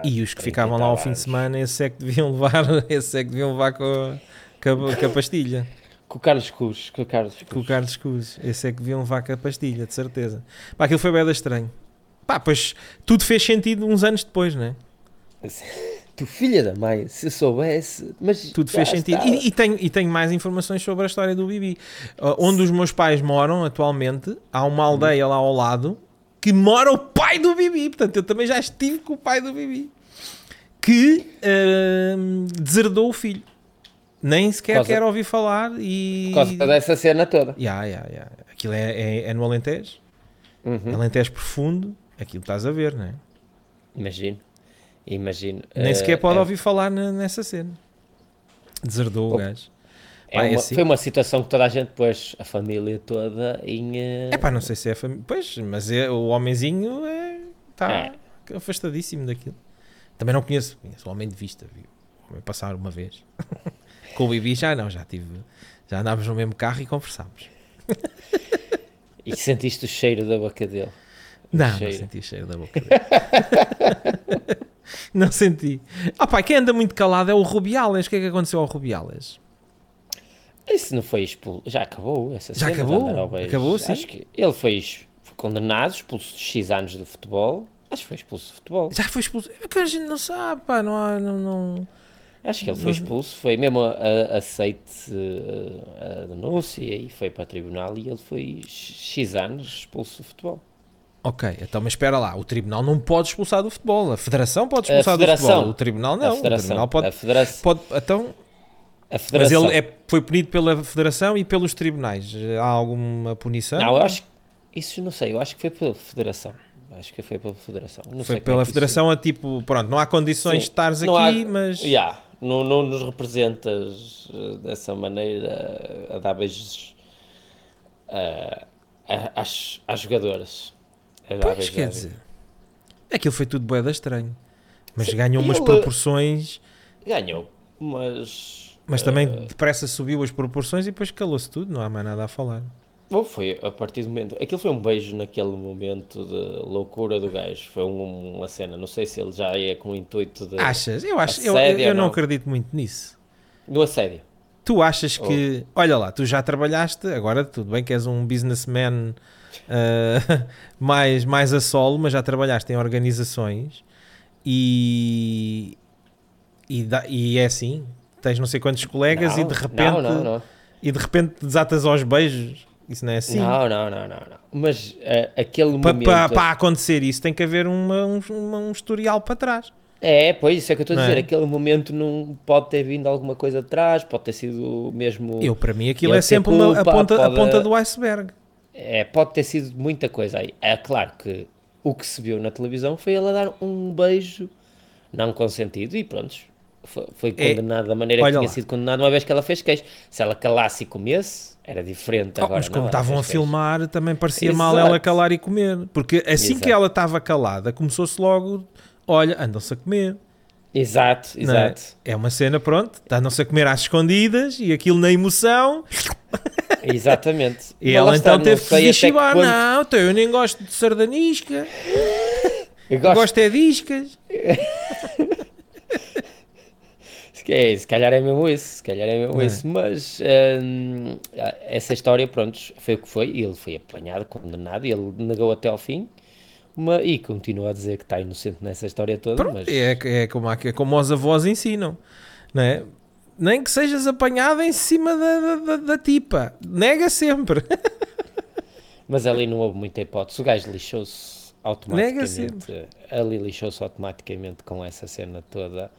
[SPEAKER 1] e os que ficavam lá ao fim de semana, esses é que deviam levar, esses é que deviam levar com a, com a, com a pastilha.
[SPEAKER 2] Com o Carlos Cruz, com o Carlos Cruz.
[SPEAKER 1] Com o Carlos Cruz, esse é que deviam levar com a pastilha, de certeza. Pá, aquilo foi bem estranho. Pá, pois tudo fez sentido uns anos depois, não é?
[SPEAKER 2] Tu filha da mãe, se soubesse, mas
[SPEAKER 1] tudo fez sentido. E, e, tenho, e tenho mais informações sobre a história do Bibi. Uh, onde os meus pais moram atualmente, há uma aldeia lá ao lado que mora o pai do Bibi. Portanto, eu também já estive com o pai do Bibi. Que uh, deserdou o filho. Nem sequer causa, quer ouvir falar e...
[SPEAKER 2] Por causa dessa cena toda.
[SPEAKER 1] Yeah, yeah, yeah. Aquilo é, é, é no Alentejo. Uhum. Alentejo profundo. Aquilo estás a ver, não é?
[SPEAKER 2] Imagino. Imagino.
[SPEAKER 1] Nem uh, sequer pode é... ouvir falar nessa cena. Deserdou oh. o gajo.
[SPEAKER 2] É uma, assim. Foi uma situação que toda a gente pôs, a família toda em. É
[SPEAKER 1] uh... pá, não sei se é a família. Pois, mas é, o homenzinho está é, é. afastadíssimo daquilo. Também não conheço, conheço o homem de vista, viu? Passar uma vez. Com o Bibi já não, já tive. Já andámos no mesmo carro e conversámos.
[SPEAKER 2] e sentiste o cheiro da boca dele?
[SPEAKER 1] Não, não senti o cheiro da boca dele. não senti. Ah pá, quem anda muito calado é o Rubiales. O que é que aconteceu ao Rubiales?
[SPEAKER 2] Isso não foi expulso. Já acabou essa
[SPEAKER 1] Já acabou? Acabou, sim.
[SPEAKER 2] Acho que ele foi condenado, expulso de X anos de futebol. Acho que foi expulso de futebol.
[SPEAKER 1] Já foi expulso. É que a gente não sabe, pá, não há. Não, não...
[SPEAKER 2] Acho que ele foi expulso, foi mesmo a, a, aceite a, a denúncia e foi para o tribunal e ele foi X anos expulso do futebol.
[SPEAKER 1] Ok, então mas espera lá, o tribunal não pode expulsar do futebol, a federação pode expulsar do futebol, o tribunal não, o tribunal pode, pode então mas ele é, foi punido pela Federação e pelos tribunais. Há alguma punição?
[SPEAKER 2] Não, eu acho que isso não sei, eu acho que foi pela Federação. Acho que foi pela Federação. Não
[SPEAKER 1] foi pela é Federação a tipo, pronto, não há condições Sim, de estares aqui, há, mas.
[SPEAKER 2] Yeah, não, não nos representas eh, dessa maneira a dar beijos uh, às, às jogadoras.
[SPEAKER 1] Pois, quer dizer, aquilo foi tudo boeda estranho. Mas Sim, ganhou umas ele... proporções.
[SPEAKER 2] Ganhou, mas
[SPEAKER 1] mas também depressa subiu as proporções e depois calou-se tudo, não há mais nada a falar.
[SPEAKER 2] Bom, foi a partir do momento. Aquilo foi um beijo naquele momento de loucura do gajo. Foi um- uma cena. Não sei se ele já ia com o intuito de.
[SPEAKER 1] Achas? Eu, acho, eu, eu
[SPEAKER 2] ou
[SPEAKER 1] não
[SPEAKER 2] não?
[SPEAKER 1] acredito muito nisso.
[SPEAKER 2] No assédio.
[SPEAKER 1] Tu achas
[SPEAKER 2] Oh.
[SPEAKER 1] que. Olha lá, tu já trabalhaste, agora tudo bem que és um businessman ah, mais, mais a solo, mas já trabalhaste em organizações e. E, dá- e é assim, tens não sei quantos colegas e
[SPEAKER 2] Não,
[SPEAKER 1] de repente.
[SPEAKER 2] Não, não.
[SPEAKER 1] E de repente desatas aos beijos. Isso não é assim.
[SPEAKER 2] Não, não, não, não. Mas eh, aquele
[SPEAKER 1] Para
[SPEAKER 2] momento.
[SPEAKER 1] acontecer isso tem que haver uma- um, uma- um historial para trás.
[SPEAKER 2] É, pois, isso é que eu estou a
[SPEAKER 1] Não
[SPEAKER 2] dizer.
[SPEAKER 1] é?
[SPEAKER 2] Aquele momento não pode ter vindo alguma coisa de trás, pode ter sido mesmo.
[SPEAKER 1] Eu, para mim, aquilo é sempre uma, a, ponta, a
[SPEAKER 2] pode-
[SPEAKER 1] ponta do iceberg.
[SPEAKER 2] É, pode ter sido muita coisa aí. É claro que o que se viu na televisão foi ela dar um beijo não consentido e pronto. Foi,
[SPEAKER 1] É,
[SPEAKER 2] condenado da maneira que tinha
[SPEAKER 1] lá.
[SPEAKER 2] sido condenado uma vez que ela fez queijo. Se ela calasse e comesse, era diferente.
[SPEAKER 1] Oh,
[SPEAKER 2] Agora,
[SPEAKER 1] mas como
[SPEAKER 2] ela
[SPEAKER 1] estavam a
[SPEAKER 2] queijo.
[SPEAKER 1] filmar, também parecia mal
[SPEAKER 2] Exato.
[SPEAKER 1] ela calar e comer. Porque assim que
[SPEAKER 2] Exato.
[SPEAKER 1] ela estava calada, começou-se logo: olha, andam-se a comer.
[SPEAKER 2] Exato,
[SPEAKER 1] é?
[SPEAKER 2] exato.
[SPEAKER 1] É uma cena, pronto, andam-se a comer às escondidas e aquilo na emoção.
[SPEAKER 2] Exatamente.
[SPEAKER 1] E ela
[SPEAKER 2] está,
[SPEAKER 1] então teve que
[SPEAKER 2] sei até que
[SPEAKER 1] chibar:
[SPEAKER 2] ponto-
[SPEAKER 1] não, então eu nem gosto de sardanisca,
[SPEAKER 2] Eu
[SPEAKER 1] eu
[SPEAKER 2] gosto,
[SPEAKER 1] gosto é de iscas.
[SPEAKER 2] É, se calhar é mesmo isso, se calhar é mesmo
[SPEAKER 1] É.
[SPEAKER 2] isso, mas hum, essa história, pronto, foi o que foi, e ele foi apanhado, condenado, e ele negou até ao fim, uma- e continua a dizer que está inocente nessa história toda,
[SPEAKER 1] Pronto,
[SPEAKER 2] mas
[SPEAKER 1] é, é, como, é como os avós ensinam, não é? Nem que sejas apanhado em cima da, da, da- tipa, nega sempre.
[SPEAKER 2] Mas ali não houve muita hipótese. O gajo lixou-se automaticamente. Ali lixou-se automaticamente com essa cena toda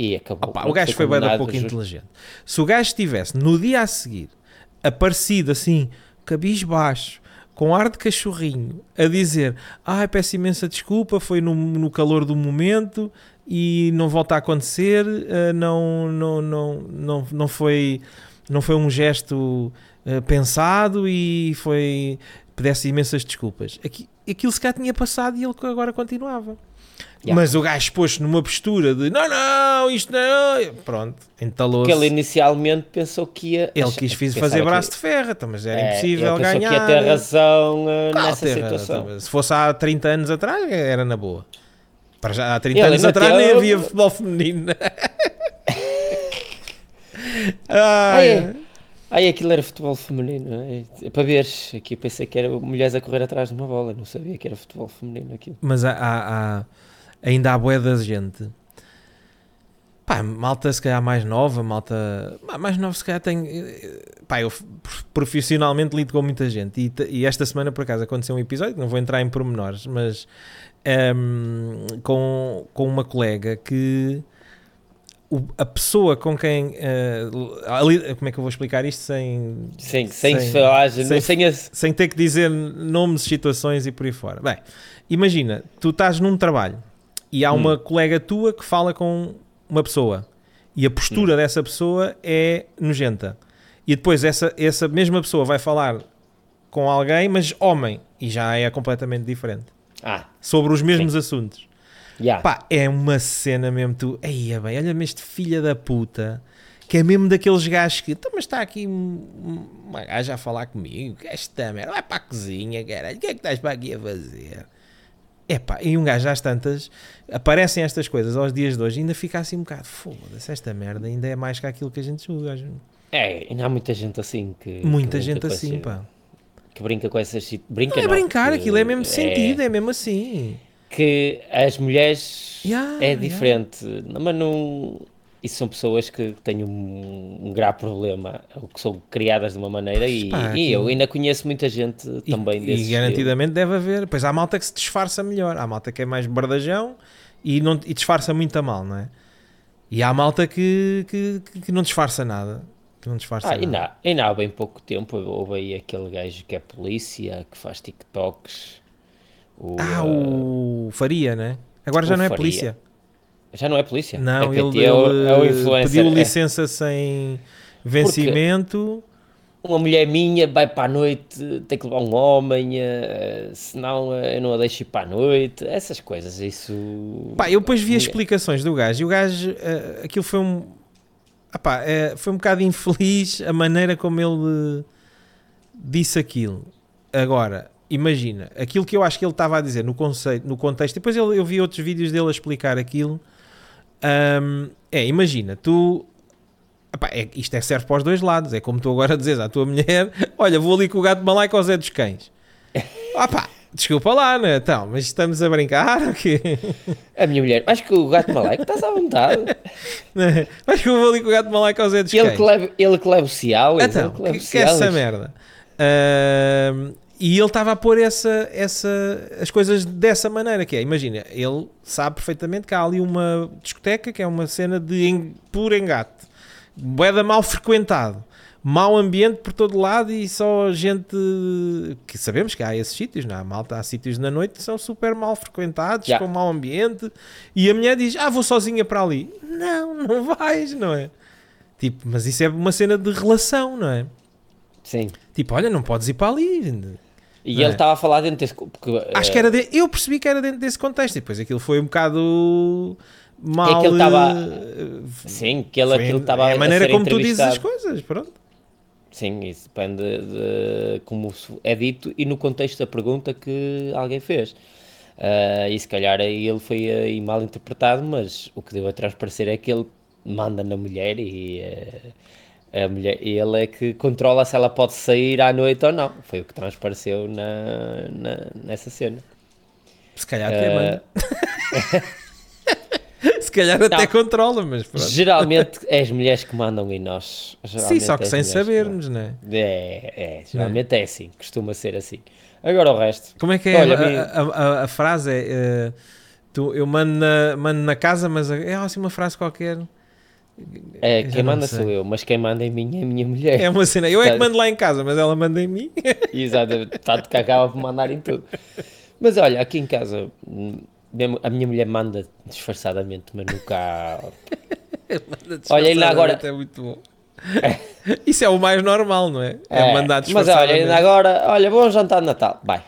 [SPEAKER 2] e acabou.
[SPEAKER 1] Opa, o gajo foi bem da
[SPEAKER 2] condenado
[SPEAKER 1] pouco inteligente. Se o gajo estivesse no dia a seguir aparecido assim, cabisbaixo, com ar de cachorrinho, a dizer: Ai, peço imensa desculpa, foi no, no calor do momento e não volta a acontecer, eh, não, não, não, não, não, foi, não foi um gesto eh, pensado e foi. Pedesse imensas desculpas. Aqui, aquilo se cá tinha passado e ele agora continuava.
[SPEAKER 2] Yeah.
[SPEAKER 1] Mas o gajo pôs numa postura de não, não, isto não. Pronto, entalou-se.
[SPEAKER 2] Porque ele inicialmente pensou que ia.
[SPEAKER 1] Ele quis fazer
[SPEAKER 2] que-
[SPEAKER 1] braço de ferro, então, mas era
[SPEAKER 2] é,
[SPEAKER 1] impossível
[SPEAKER 2] ele
[SPEAKER 1] ganhar.
[SPEAKER 2] que ia ter razão uh,
[SPEAKER 1] Qual
[SPEAKER 2] nessa situação.
[SPEAKER 1] Se fosse há 30 anos atrás, era na boa. Para já, há 30
[SPEAKER 2] Ele
[SPEAKER 1] anos atrás nem havia futebol feminino.
[SPEAKER 2] Ai,
[SPEAKER 1] Ai.
[SPEAKER 2] Ai, aquilo era futebol feminino. é, é para veres, aqui eu pensei que era mulheres a correr atrás de uma bola, não sabia que era futebol feminino aquilo.
[SPEAKER 1] Mas há, há- há- ainda há bué da gente. Pá, malta se calhar mais nova, malta mais nova se calhar tem. Pá, eu profissionalmente lido com muita gente e, e esta semana por acaso aconteceu um episódio, não vou entrar em pormenores, mas ehm, com, com uma colega que o- a pessoa com quem. eh, ali- como é que eu vou explicar isto sem,
[SPEAKER 2] Sem, sem,
[SPEAKER 1] Sem-
[SPEAKER 2] sem,
[SPEAKER 1] sem-
[SPEAKER 2] sem, sem
[SPEAKER 1] ter que dizer nomes, situações e por aí fora. Bem, imagina, tu estás num trabalho e há uma colega tua que fala com uma pessoa e a postura dessa pessoa é nojenta. E depois essa, essa mesma pessoa vai falar com alguém, mas homem, e já é completamente diferente.
[SPEAKER 2] Ah,
[SPEAKER 1] Sobre os mesmos assuntos.
[SPEAKER 2] já.
[SPEAKER 1] Pá, é uma cena mesmo tu. Aí bem, olha-me este filho da puta. Que é mesmo daqueles gajos que. Então, mas está aqui um- uma gaja a falar comigo. Que esta merda. Vai para a cozinha, caralho. O que é que estás para aqui a fazer? É pá, e um gajo às tantas. Aparecem estas coisas aos dias de hoje e ainda fica assim um bocado. Foda-se, esta merda ainda é mais que aquilo que a gente julga.
[SPEAKER 2] É, ainda há muita gente assim que. que
[SPEAKER 1] Muita
[SPEAKER 2] brinca
[SPEAKER 1] gente assim,
[SPEAKER 2] esse-
[SPEAKER 1] pá.
[SPEAKER 2] Que brinca com essas. Brinca
[SPEAKER 1] Não é
[SPEAKER 2] não,
[SPEAKER 1] brincar,
[SPEAKER 2] que
[SPEAKER 1] aquilo é mesmo
[SPEAKER 2] é-
[SPEAKER 1] sentido, é mesmo assim.
[SPEAKER 2] Que as mulheres
[SPEAKER 1] Yeah,
[SPEAKER 2] é
[SPEAKER 1] yeah.
[SPEAKER 2] diferente. Não, Mas não. Isso são pessoas que têm um, um grave problema, ou que são criadas de uma maneira, e,
[SPEAKER 1] pá,
[SPEAKER 2] e eu ainda conheço muita gente
[SPEAKER 1] E-
[SPEAKER 2] também
[SPEAKER 1] e,
[SPEAKER 2] desse estilo.
[SPEAKER 1] garantidamente deve haver. Pois há malta que se disfarça melhor. Há malta que é mais bardajão e, não, e disfarça muito a mal, não é? E há malta que, que, que- não disfarça nada. Que não disfarça
[SPEAKER 2] Ah,
[SPEAKER 1] nada.
[SPEAKER 2] ainda, há- ainda há bem pouco tempo houve aí aquele gajo que é polícia, que faz TikToks. O,
[SPEAKER 1] Ah, o Faria, né? Agora já não é
[SPEAKER 2] Faria.
[SPEAKER 1] polícia.
[SPEAKER 2] Já não é polícia?
[SPEAKER 1] Não,
[SPEAKER 2] é
[SPEAKER 1] ele,
[SPEAKER 2] é, o, é o influencer.
[SPEAKER 1] pediu
[SPEAKER 2] é.
[SPEAKER 1] licença sem vencimento.
[SPEAKER 2] Uma mulher minha vai para a noite, tem que levar um homem, eh, senão eh, eu não a deixo ir para a noite. Essas coisas, isso.
[SPEAKER 1] Pá, eu depois vi as explicações do gajo e o gajo, eh, aquilo foi um. Pá, eh, foi um bocado infeliz a maneira como ele disse aquilo. Agora, imagina, aquilo que eu acho que ele estava a dizer no, conceito, no contexto, depois ele, eu vi outros vídeos dele a explicar aquilo. Hum, é, imagina, tu. epá, é, isto é, serve para os dois lados. É como tu agora dizes à tua mulher: Olha, vou ali com o gato malaico ao Zé dos Cães. Ah pá, desculpa lá, né? Então, mas estamos a brincar o quê?
[SPEAKER 2] A minha mulher, acho que o gato malaico estás à vontade.
[SPEAKER 1] Mas que eu vou ali com o gato malaico ao Zé dos
[SPEAKER 2] ele,
[SPEAKER 1] Cães.
[SPEAKER 2] que leva, ele que leva o Cialis.
[SPEAKER 1] Então,
[SPEAKER 2] ele que
[SPEAKER 1] que, que essa merda? Ahm, e ele estava a pôr essa, essa, as coisas dessa maneira, que é, imagina, ele sabe perfeitamente que há ali uma discoteca que é uma cena de en, puro engate, boeda mal frequentado, mau ambiente por todo lado e só gente que sabemos que há esses sítios, não há malta, há sítios na noite que são super mal frequentados,
[SPEAKER 2] Yeah.
[SPEAKER 1] com mau ambiente, e a mulher diz, ah, vou sozinha para ali. Não, não vais, não é? Tipo, mas isso é uma cena de relação, não é?
[SPEAKER 2] Sim.
[SPEAKER 1] Tipo, olha, não podes ir para ali.
[SPEAKER 2] E
[SPEAKER 1] Não
[SPEAKER 2] ele
[SPEAKER 1] é?
[SPEAKER 2] estava a falar dentro desse. Porque,
[SPEAKER 1] Acho
[SPEAKER 2] eh,
[SPEAKER 1] que era de- eu percebi que era dentro desse contexto e depois aquilo foi um bocado mal.
[SPEAKER 2] É que ele estava-
[SPEAKER 1] eh,
[SPEAKER 2] Sim, que ele
[SPEAKER 1] foi-
[SPEAKER 2] aquilo estava
[SPEAKER 1] é a maneira
[SPEAKER 2] ser
[SPEAKER 1] como tu dizes as coisas, pronto.
[SPEAKER 2] Sim, isso depende de como é dito e no contexto da pergunta que alguém fez. Ah, e se calhar aí ele foi aí mal interpretado, mas o que deu a transparecer é que ele manda na mulher e eh, a mulher, ele é que controla se ela pode sair à noite ou não. Foi o que transpareceu na, na- nessa cena.
[SPEAKER 1] Se calhar até
[SPEAKER 2] Eh,
[SPEAKER 1] manda. Se calhar até
[SPEAKER 2] Não.
[SPEAKER 1] controla, mas pronto.
[SPEAKER 2] Geralmente é as mulheres que mandam em nós.
[SPEAKER 1] Sim, só
[SPEAKER 2] é
[SPEAKER 1] que
[SPEAKER 2] as
[SPEAKER 1] sem
[SPEAKER 2] mulheres que
[SPEAKER 1] sabermos, né?
[SPEAKER 2] É, é, geralmente é assim, costuma ser assim. Agora o resto.
[SPEAKER 1] Como é que é
[SPEAKER 2] Olha,
[SPEAKER 1] a, a- a- a frase? É, eh, tu, eu mando na, mando na casa, mas é assim uma frase qualquer.
[SPEAKER 2] É, quem manda
[SPEAKER 1] sei.
[SPEAKER 2] sou eu, mas quem manda em mim é a minha mulher.
[SPEAKER 1] É uma cena. Eu é que mando lá em casa, mas ela manda em mim.
[SPEAKER 2] Exatamente, tanto que acaba por mandar em tudo. Mas olha, aqui em casa, a minha mulher manda disfarçadamente, mas nunca há... Olha, ainda agora-
[SPEAKER 1] É muito bom. Isso é o mais normal, não é? É,
[SPEAKER 2] É,
[SPEAKER 1] mandar
[SPEAKER 2] mas olha,
[SPEAKER 1] disfarçadamente.
[SPEAKER 2] ainda agora, olha, bom jantar de Natal, vai.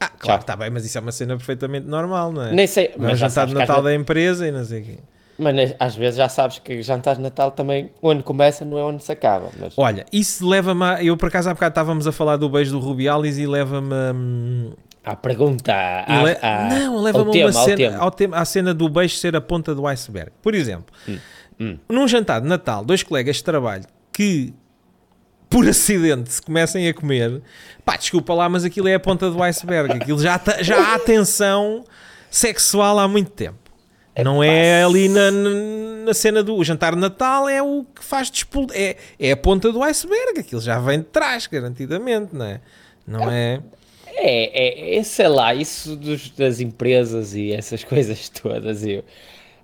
[SPEAKER 1] Ah, claro, está bem, mas isso é uma cena perfeitamente normal, não é?
[SPEAKER 2] Nem sei,
[SPEAKER 1] Mas
[SPEAKER 2] já
[SPEAKER 1] jantar de Natal da empresa e não sei o quê.
[SPEAKER 2] Mas ne- às vezes já sabes que jantar de Natal também, o ano começa, não é onde se acaba. Mas...
[SPEAKER 1] Olha, isso leva-me a... Eu, por acaso, há bocado estávamos a falar do beijo do Rubialis e leva-me... hum,
[SPEAKER 2] À pergunta, à,
[SPEAKER 1] le-
[SPEAKER 2] à-
[SPEAKER 1] Não, leva-me a
[SPEAKER 2] tema,
[SPEAKER 1] uma
[SPEAKER 2] ao
[SPEAKER 1] cena,
[SPEAKER 2] tema.
[SPEAKER 1] ao tema- à cena do beijo ser a ponta do iceberg. Por exemplo,
[SPEAKER 2] hum.
[SPEAKER 1] num jantar de Natal, dois colegas de trabalho que, por acidente, se comecem a comer, pá, desculpa lá, mas aquilo é a ponta do iceberg. Aquilo já, tá- já há tensão sexual há muito tempo. Não é ali na, na- na cena do jantar de Natal, é o que faz despol... é, é a ponta do iceberg. Aquilo já vem de trás, garantidamente, não é? Não é?
[SPEAKER 2] É, é, é, sei lá, isso dos- das empresas e essas coisas todas. Eu,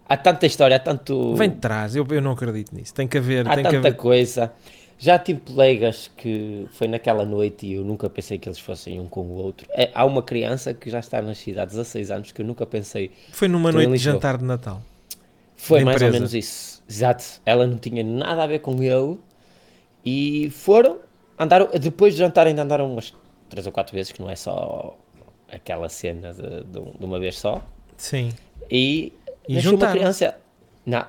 [SPEAKER 2] há tanta história, há tanto.
[SPEAKER 1] Vem de trás, eu, eu não acredito nisso. Tem que haver.
[SPEAKER 2] há tanta
[SPEAKER 1] haver...
[SPEAKER 2] coisa. Já tive colegas que foi naquela noite e eu nunca pensei que eles fossem um com o outro. É, há uma criança que já está nascida há 16 anos que eu nunca pensei.
[SPEAKER 1] Foi numa noite de jantar de Natal.
[SPEAKER 2] Foi
[SPEAKER 1] Da
[SPEAKER 2] mais ou
[SPEAKER 1] empresa.
[SPEAKER 2] menos isso. Exato. Ela não tinha nada a ver com ele e foram, andaram, depois de jantar ainda andaram umas três ou quatro vezes, que não é só aquela cena de, de um- de uma vez só.
[SPEAKER 1] Sim.
[SPEAKER 2] E,
[SPEAKER 1] E
[SPEAKER 2] nasceu uma criança.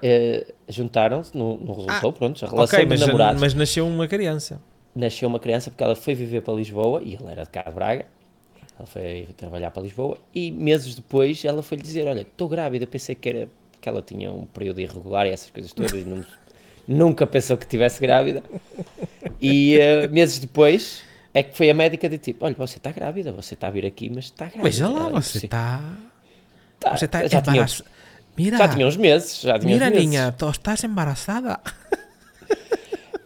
[SPEAKER 2] Eh, juntaram-se, não, não resultou, pronto, a relação
[SPEAKER 1] Ok,
[SPEAKER 2] de
[SPEAKER 1] mas,
[SPEAKER 2] namorados.
[SPEAKER 1] mas nasceu uma criança.
[SPEAKER 2] Nasceu uma criança porque ela foi viver para Lisboa e ele era de cá de Braga. Ela foi trabalhar para Lisboa e meses depois ela foi lhe dizer: Olha, estou grávida. Pensei que, era, que ela tinha um período irregular e essas coisas todas e não- nunca pensou que estivesse grávida. E eh, meses depois é que foi a médica de tipo: Olha, você está grávida, você está a vir aqui, mas está grávida.
[SPEAKER 1] Veja lá,
[SPEAKER 2] Ela,
[SPEAKER 1] você
[SPEAKER 2] "Sim,
[SPEAKER 1] está.
[SPEAKER 2] tá."
[SPEAKER 1] Você está. Mira,
[SPEAKER 2] já tinha uns meses. Já tinha uns
[SPEAKER 1] mira,
[SPEAKER 2] meses.
[SPEAKER 1] niña, tu estás embaraçada.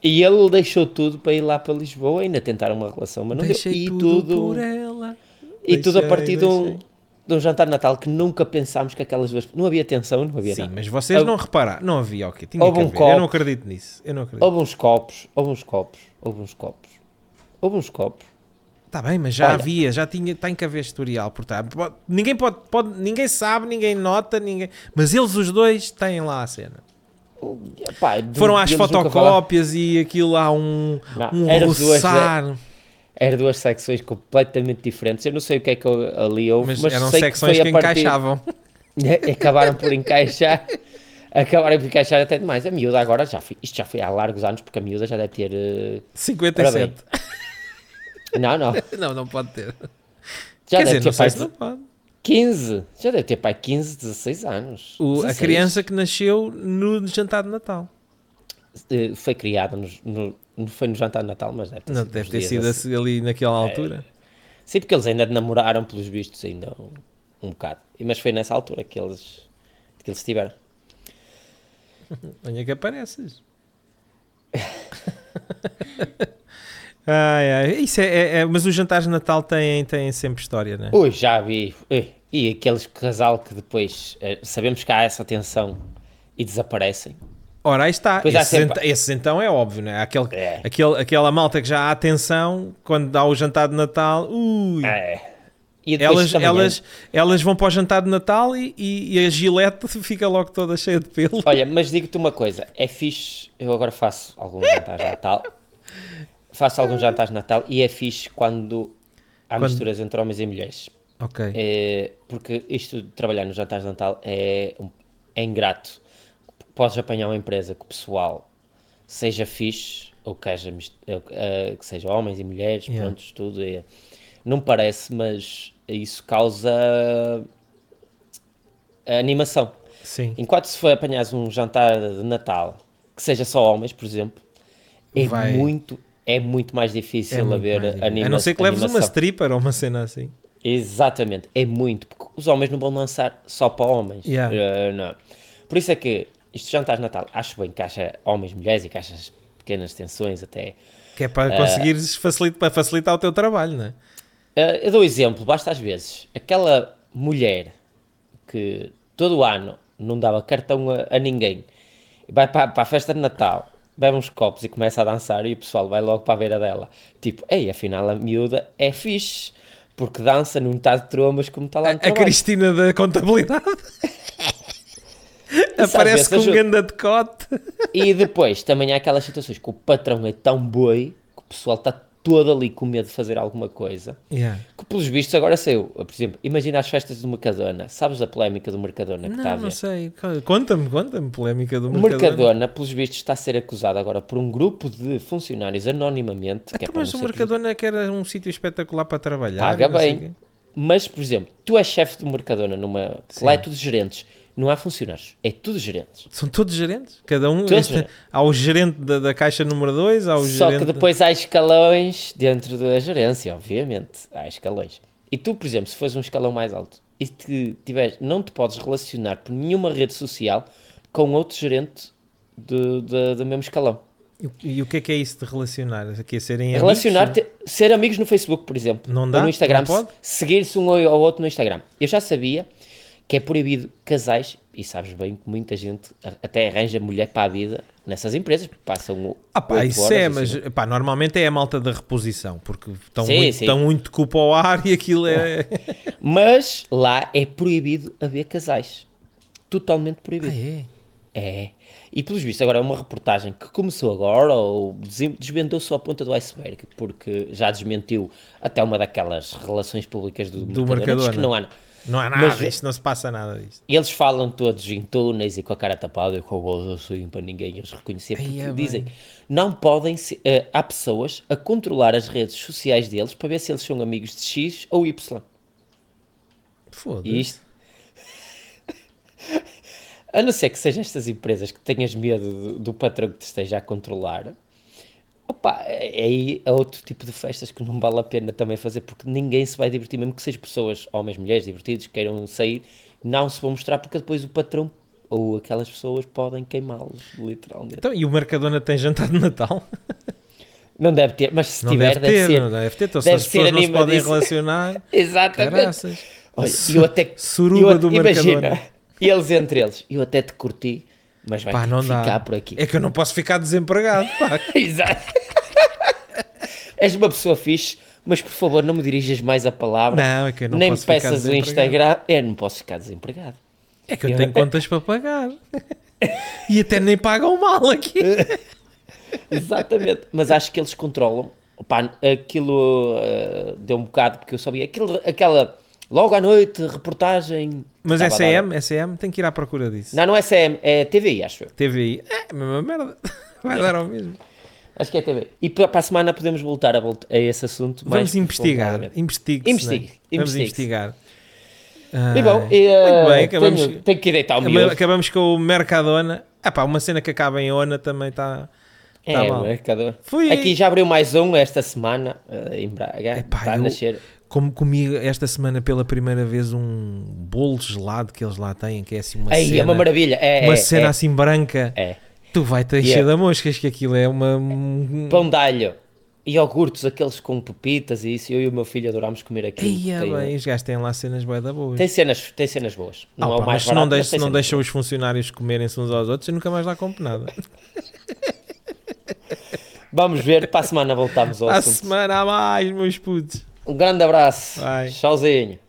[SPEAKER 2] E ele deixou tudo para ir lá para Lisboa, ainda tentaram uma relação, mas não deu.
[SPEAKER 1] Deixei
[SPEAKER 2] E
[SPEAKER 1] tudo,
[SPEAKER 2] tudo,
[SPEAKER 1] por ela.
[SPEAKER 2] e tudo a
[SPEAKER 1] Deixei,
[SPEAKER 2] partir de um,
[SPEAKER 1] deixei.
[SPEAKER 2] de um jantar de Natal que nunca pensámos que aquelas duas. Não havia tensão, não havia
[SPEAKER 1] Sim,
[SPEAKER 2] nada.
[SPEAKER 1] mas vocês
[SPEAKER 2] Houve-
[SPEAKER 1] não repararam. Não havia, ok. Tinha
[SPEAKER 2] Houve
[SPEAKER 1] que
[SPEAKER 2] um
[SPEAKER 1] haver.
[SPEAKER 2] copo.
[SPEAKER 1] Eu não acredito nisso. Eu não acredito.
[SPEAKER 2] Houve uns copos, houve uns copos, houve uns copos, houve uns copos.
[SPEAKER 1] Está bem, mas já
[SPEAKER 2] Olha.
[SPEAKER 1] havia, já tinha, tem que haver historial, portanto, pode- ninguém pode, pode, ninguém sabe, ninguém nota, ninguém, mas eles os dois têm lá a cena.
[SPEAKER 2] Pá, de-
[SPEAKER 1] Foram às fotocópias e aquilo há um,
[SPEAKER 2] Não,
[SPEAKER 1] um
[SPEAKER 2] duas,
[SPEAKER 1] roçar,
[SPEAKER 2] Eram duas secções completamente diferentes. Eu não sei o que é que ali houve,
[SPEAKER 1] mas,
[SPEAKER 2] mas,
[SPEAKER 1] eram secções
[SPEAKER 2] que,
[SPEAKER 1] que,
[SPEAKER 2] partir-
[SPEAKER 1] encaixavam.
[SPEAKER 2] acabaram por encaixar. Acabaram por encaixar até demais. A miúda agora já foi, isto já foi há largos anos, porque a miúda já deve ter. eh,
[SPEAKER 1] 57.
[SPEAKER 2] Não, não.
[SPEAKER 1] Não, não pode ter.
[SPEAKER 2] Já
[SPEAKER 1] Quer
[SPEAKER 2] deve
[SPEAKER 1] dizer,
[SPEAKER 2] ter
[SPEAKER 1] não sei
[SPEAKER 2] pai
[SPEAKER 1] se não pode.
[SPEAKER 2] 15. Já deve ter pai 15, 16 anos.
[SPEAKER 1] O- a
[SPEAKER 2] 16.
[SPEAKER 1] criança que nasceu no jantar de Natal.
[SPEAKER 2] Eh, foi criada no, no- foi no jantar de Natal, mas deve ter
[SPEAKER 1] Não
[SPEAKER 2] sido
[SPEAKER 1] deve
[SPEAKER 2] uns
[SPEAKER 1] ter
[SPEAKER 2] dias
[SPEAKER 1] sido
[SPEAKER 2] assim.
[SPEAKER 1] assim ali naquela altura.
[SPEAKER 2] Sim, porque eles ainda namoraram pelos vistos ainda um, um bocado. E- Mas foi nessa altura que eles, que eles estiveram.
[SPEAKER 1] Olha que apareces. Isso é, é- é- mas os jantares de Natal têm, têm sempre história, né?
[SPEAKER 2] Ui, já vi. E aqueles casal que depois eh, sabemos que há essa tensão e desaparecem.
[SPEAKER 1] Ora, aí está. Esses,
[SPEAKER 2] sempre-
[SPEAKER 1] ent- esses então é óbvio, né? Aquele,
[SPEAKER 2] É.
[SPEAKER 1] aquele, aquela malta que já há atenção quando dá o jantar de Natal. Ui.
[SPEAKER 2] É. E
[SPEAKER 1] Elas, elas, elas vão para o jantar de Natal e, e, e a gilete fica logo toda cheia de pelo.
[SPEAKER 2] Olha, mas digo-te uma coisa, é fixe, eu agora faço alguns jantares de Natal, faço alguns jantares de Natal e é fixe quando há
[SPEAKER 1] Quando-
[SPEAKER 2] misturas entre homens e mulheres.
[SPEAKER 1] Ok.
[SPEAKER 2] É, porque isto de trabalhar nos jantares de Natal é, é ingrato. Podes apanhar uma empresa que o pessoal seja fixe, ou que, haja, eh, eh, que seja homens e mulheres,
[SPEAKER 1] Yeah.
[SPEAKER 2] pronto, tudo. É, não parece, mas isso causa animação.
[SPEAKER 1] Sim.
[SPEAKER 2] Enquanto se for apanhares um jantar de Natal que seja só homens, por exemplo, é
[SPEAKER 1] Vai-
[SPEAKER 2] muito, é muito mais difícil
[SPEAKER 1] muito
[SPEAKER 2] haver
[SPEAKER 1] mais
[SPEAKER 2] anima
[SPEAKER 1] A não ser que leves uma stripper ou uma cena assim.
[SPEAKER 2] Exatamente, é muito, porque os homens não vão lançar só para homens.
[SPEAKER 1] Yeah.
[SPEAKER 2] Eh, não. Por isso é que isto jantar de Natal, acho bem que haja homens, mulheres e que haja pequenas tensões até.
[SPEAKER 1] Que é para conseguires facilitar, para facilitar o teu trabalho, não é?
[SPEAKER 2] Eh, eu dou um exemplo, basta às vezes, aquela mulher que todo ano não dava cartão a, a ninguém, e vai para, para a festa de Natal, bebe uns copos e começa a dançar e o pessoal vai logo para a beira dela. Tipo, ei, afinal a miúda é fixe, porque dança, não está de trombas como está lá no
[SPEAKER 1] A
[SPEAKER 2] trabalho.
[SPEAKER 1] Cristina da contabilidade aparece com um ganda decote.
[SPEAKER 2] E depois também há aquelas situações que o patrão é tão boi que o pessoal está todo ali com medo de fazer alguma coisa.
[SPEAKER 1] Yeah.
[SPEAKER 2] Que pelos vistos agora saiu. Por exemplo, imagina as festas do Mercadona. Sabes a polémica do Mercadona que está a
[SPEAKER 1] Não, não
[SPEAKER 2] ver?
[SPEAKER 1] sei. Conta-me, conta-me. Polémica do
[SPEAKER 2] O
[SPEAKER 1] Mercadona.
[SPEAKER 2] Mercadona, pelos vistos, está a ser acusado agora por um grupo de funcionários anonimamente. Que é
[SPEAKER 1] Então, mas
[SPEAKER 2] não
[SPEAKER 1] o Mercadona que era um sítio espetacular para trabalhar.
[SPEAKER 2] Paga
[SPEAKER 1] não
[SPEAKER 2] bem. Mas, por exemplo, tu és chefe do Mercadona numa. Lá é tudo gerentes. Não há funcionários. É tudo gerentes.
[SPEAKER 1] São todos gerentes? Cada um.
[SPEAKER 2] Todos
[SPEAKER 1] este- há o gerente da, da caixa número 2, há o
[SPEAKER 2] Só
[SPEAKER 1] gerente.
[SPEAKER 2] que depois há escalões dentro da gerência, obviamente. Há escalões. E tu, por exemplo, se fores um escalão mais alto e te tiveres, não te podes relacionar por nenhuma rede social com outro gerente de- de- do mesmo escalão.
[SPEAKER 1] E, e o que é que é isso de relacionar? Aqui a serem amigos?
[SPEAKER 2] Relacionar-te, ser amigos no Facebook, por exemplo.
[SPEAKER 1] Não
[SPEAKER 2] ou
[SPEAKER 1] dá?
[SPEAKER 2] no Instagram.
[SPEAKER 1] Pode?
[SPEAKER 2] Seguir-se um ao outro no Instagram. Eu já sabia que é proibido casais, e sabes bem que muita gente até arranja mulher para a vida nessas empresas, porque passam
[SPEAKER 1] Ah pá, isso
[SPEAKER 2] horas,
[SPEAKER 1] é,
[SPEAKER 2] assim.
[SPEAKER 1] mas pá, normalmente é a malta da reposição, porque estão
[SPEAKER 2] Sim,
[SPEAKER 1] muito,
[SPEAKER 2] sim.
[SPEAKER 1] estão muito culpa ao ar e aquilo é.
[SPEAKER 2] Mas lá é proibido haver casais. Totalmente proibido.
[SPEAKER 1] é?
[SPEAKER 2] É. E pelos vistos, agora é uma reportagem que começou agora, ou desvendou só a ponta do iceberg, porque já desmentiu até uma daquelas relações públicas do,
[SPEAKER 1] Do
[SPEAKER 2] Mercadona.
[SPEAKER 1] Mercadona.
[SPEAKER 2] que não há.
[SPEAKER 1] Não há nada
[SPEAKER 2] Mas-
[SPEAKER 1] disto, não se passa nada disto.
[SPEAKER 2] E Eles falam todos em túneis e com a cara tapada e com a voz assim para ninguém os reconhecer, porque
[SPEAKER 1] Ai, é
[SPEAKER 2] dizem
[SPEAKER 1] bem.
[SPEAKER 2] não podem se- eh, há pessoas a controlar as redes sociais deles para ver se eles são amigos de X ou Y.
[SPEAKER 1] Foda-se.
[SPEAKER 2] Isto. A não ser que sejam estas empresas que tenhas medo do, do patrão que te esteja a controlar, opa, é- aí é outro tipo de festas que não vale a pena também fazer, porque ninguém se vai divertir, mesmo que sejam pessoas, homens, mulheres, divertidos, queiram sair, não se vão mostrar, porque depois o patrão ou aquelas pessoas podem queimá-los, literalmente.
[SPEAKER 1] Então, e o Mercadona tem jantar de Natal?
[SPEAKER 2] Não deve ter, mas se
[SPEAKER 1] Não
[SPEAKER 2] tiver,
[SPEAKER 1] deve
[SPEAKER 2] deve,
[SPEAKER 1] ter,
[SPEAKER 2] ser.
[SPEAKER 1] não deve ter. Então, se
[SPEAKER 2] deve
[SPEAKER 1] as pessoas não se podem relacionar,
[SPEAKER 2] Exatamente.
[SPEAKER 1] caraças.
[SPEAKER 2] Olha, eu até,
[SPEAKER 1] Suruba
[SPEAKER 2] eu,
[SPEAKER 1] do
[SPEAKER 2] imagina,
[SPEAKER 1] Mercadona.
[SPEAKER 2] eles entre eles, eu até te curti, mas vai
[SPEAKER 1] Pá, não
[SPEAKER 2] ficar
[SPEAKER 1] dá.
[SPEAKER 2] por aqui.
[SPEAKER 1] É que eu não posso ficar desempregado, pá.
[SPEAKER 2] Exato. És uma pessoa fixe, mas por favor não me dirijas mais a palavra.
[SPEAKER 1] Não, é que eu não
[SPEAKER 2] Nem me
[SPEAKER 1] posso ficar
[SPEAKER 2] peças o. Instagram. Eu não posso ficar desempregado.
[SPEAKER 1] É que eu
[SPEAKER 2] Eu-
[SPEAKER 1] tenho contas para pagar. E até nem pagam mal aqui.
[SPEAKER 2] Exatamente. mas acho que eles controlam. Pá, aquilo eh, deu um bocado, porque eu sabia. Aquilo, aquela, logo à noite, reportagem.
[SPEAKER 1] Mas
[SPEAKER 2] estava dar-
[SPEAKER 1] SM, SM tem que ir à procura disso.
[SPEAKER 2] Não, não é CM, é TVI, acho eu.
[SPEAKER 1] TVI, é a mesma merda. Vai dar ao mesmo.
[SPEAKER 2] Acho que é TV. E para a semana podemos voltar a, volta- a esse assunto.
[SPEAKER 1] Vamos investigar.
[SPEAKER 2] profundamente.
[SPEAKER 1] Investigue-se.
[SPEAKER 2] Investigue,
[SPEAKER 1] né? Vamos investigar.
[SPEAKER 2] E bom, e, eh,
[SPEAKER 1] Muito bem, acabamos-
[SPEAKER 2] tenho, tenho que ir deitar o miúdo.
[SPEAKER 1] Acabamos com o Mercadona. Ah pá, uma cena que acaba em Ona também está.
[SPEAKER 2] É,
[SPEAKER 1] tá
[SPEAKER 2] o
[SPEAKER 1] mal.
[SPEAKER 2] mercador.
[SPEAKER 1] Fui-
[SPEAKER 2] Aqui já abriu mais um esta semana eh, em Braga.
[SPEAKER 1] Epá,
[SPEAKER 2] Está a
[SPEAKER 1] eu-
[SPEAKER 2] nascer.
[SPEAKER 1] Como comi esta semana pela primeira vez um bolo gelado que eles lá têm, que é assim uma
[SPEAKER 2] Aí,
[SPEAKER 1] cena.
[SPEAKER 2] é uma maravilha. É,
[SPEAKER 1] uma
[SPEAKER 2] é,
[SPEAKER 1] cena
[SPEAKER 2] é,
[SPEAKER 1] assim branca.
[SPEAKER 2] é.
[SPEAKER 1] Tu vai-te encher
[SPEAKER 2] Yeah.
[SPEAKER 1] da moscas que aquilo é uma. um-
[SPEAKER 2] Pão de alho. Iogurtes, aqueles com pepitas e isso. Eu e o meu filho adorámos comer aquilo.
[SPEAKER 1] Eia,
[SPEAKER 2] tem,
[SPEAKER 1] bem, os gajos têm lá cenas bué da boas.
[SPEAKER 2] tem cenas, tem cenas boas.
[SPEAKER 1] Ah,
[SPEAKER 2] Não é o mais
[SPEAKER 1] se não,
[SPEAKER 2] barato,
[SPEAKER 1] deixa, não deixam os funcionários comerem-se uns aos outros, eu nunca mais lá compro nada.
[SPEAKER 2] boas. Vamos ver. Para a semana voltamos ao
[SPEAKER 1] À
[SPEAKER 2] assunto.
[SPEAKER 1] semana a mais, meus putos.
[SPEAKER 2] Um grande abraço.
[SPEAKER 1] Vai.
[SPEAKER 2] Tchauzinho.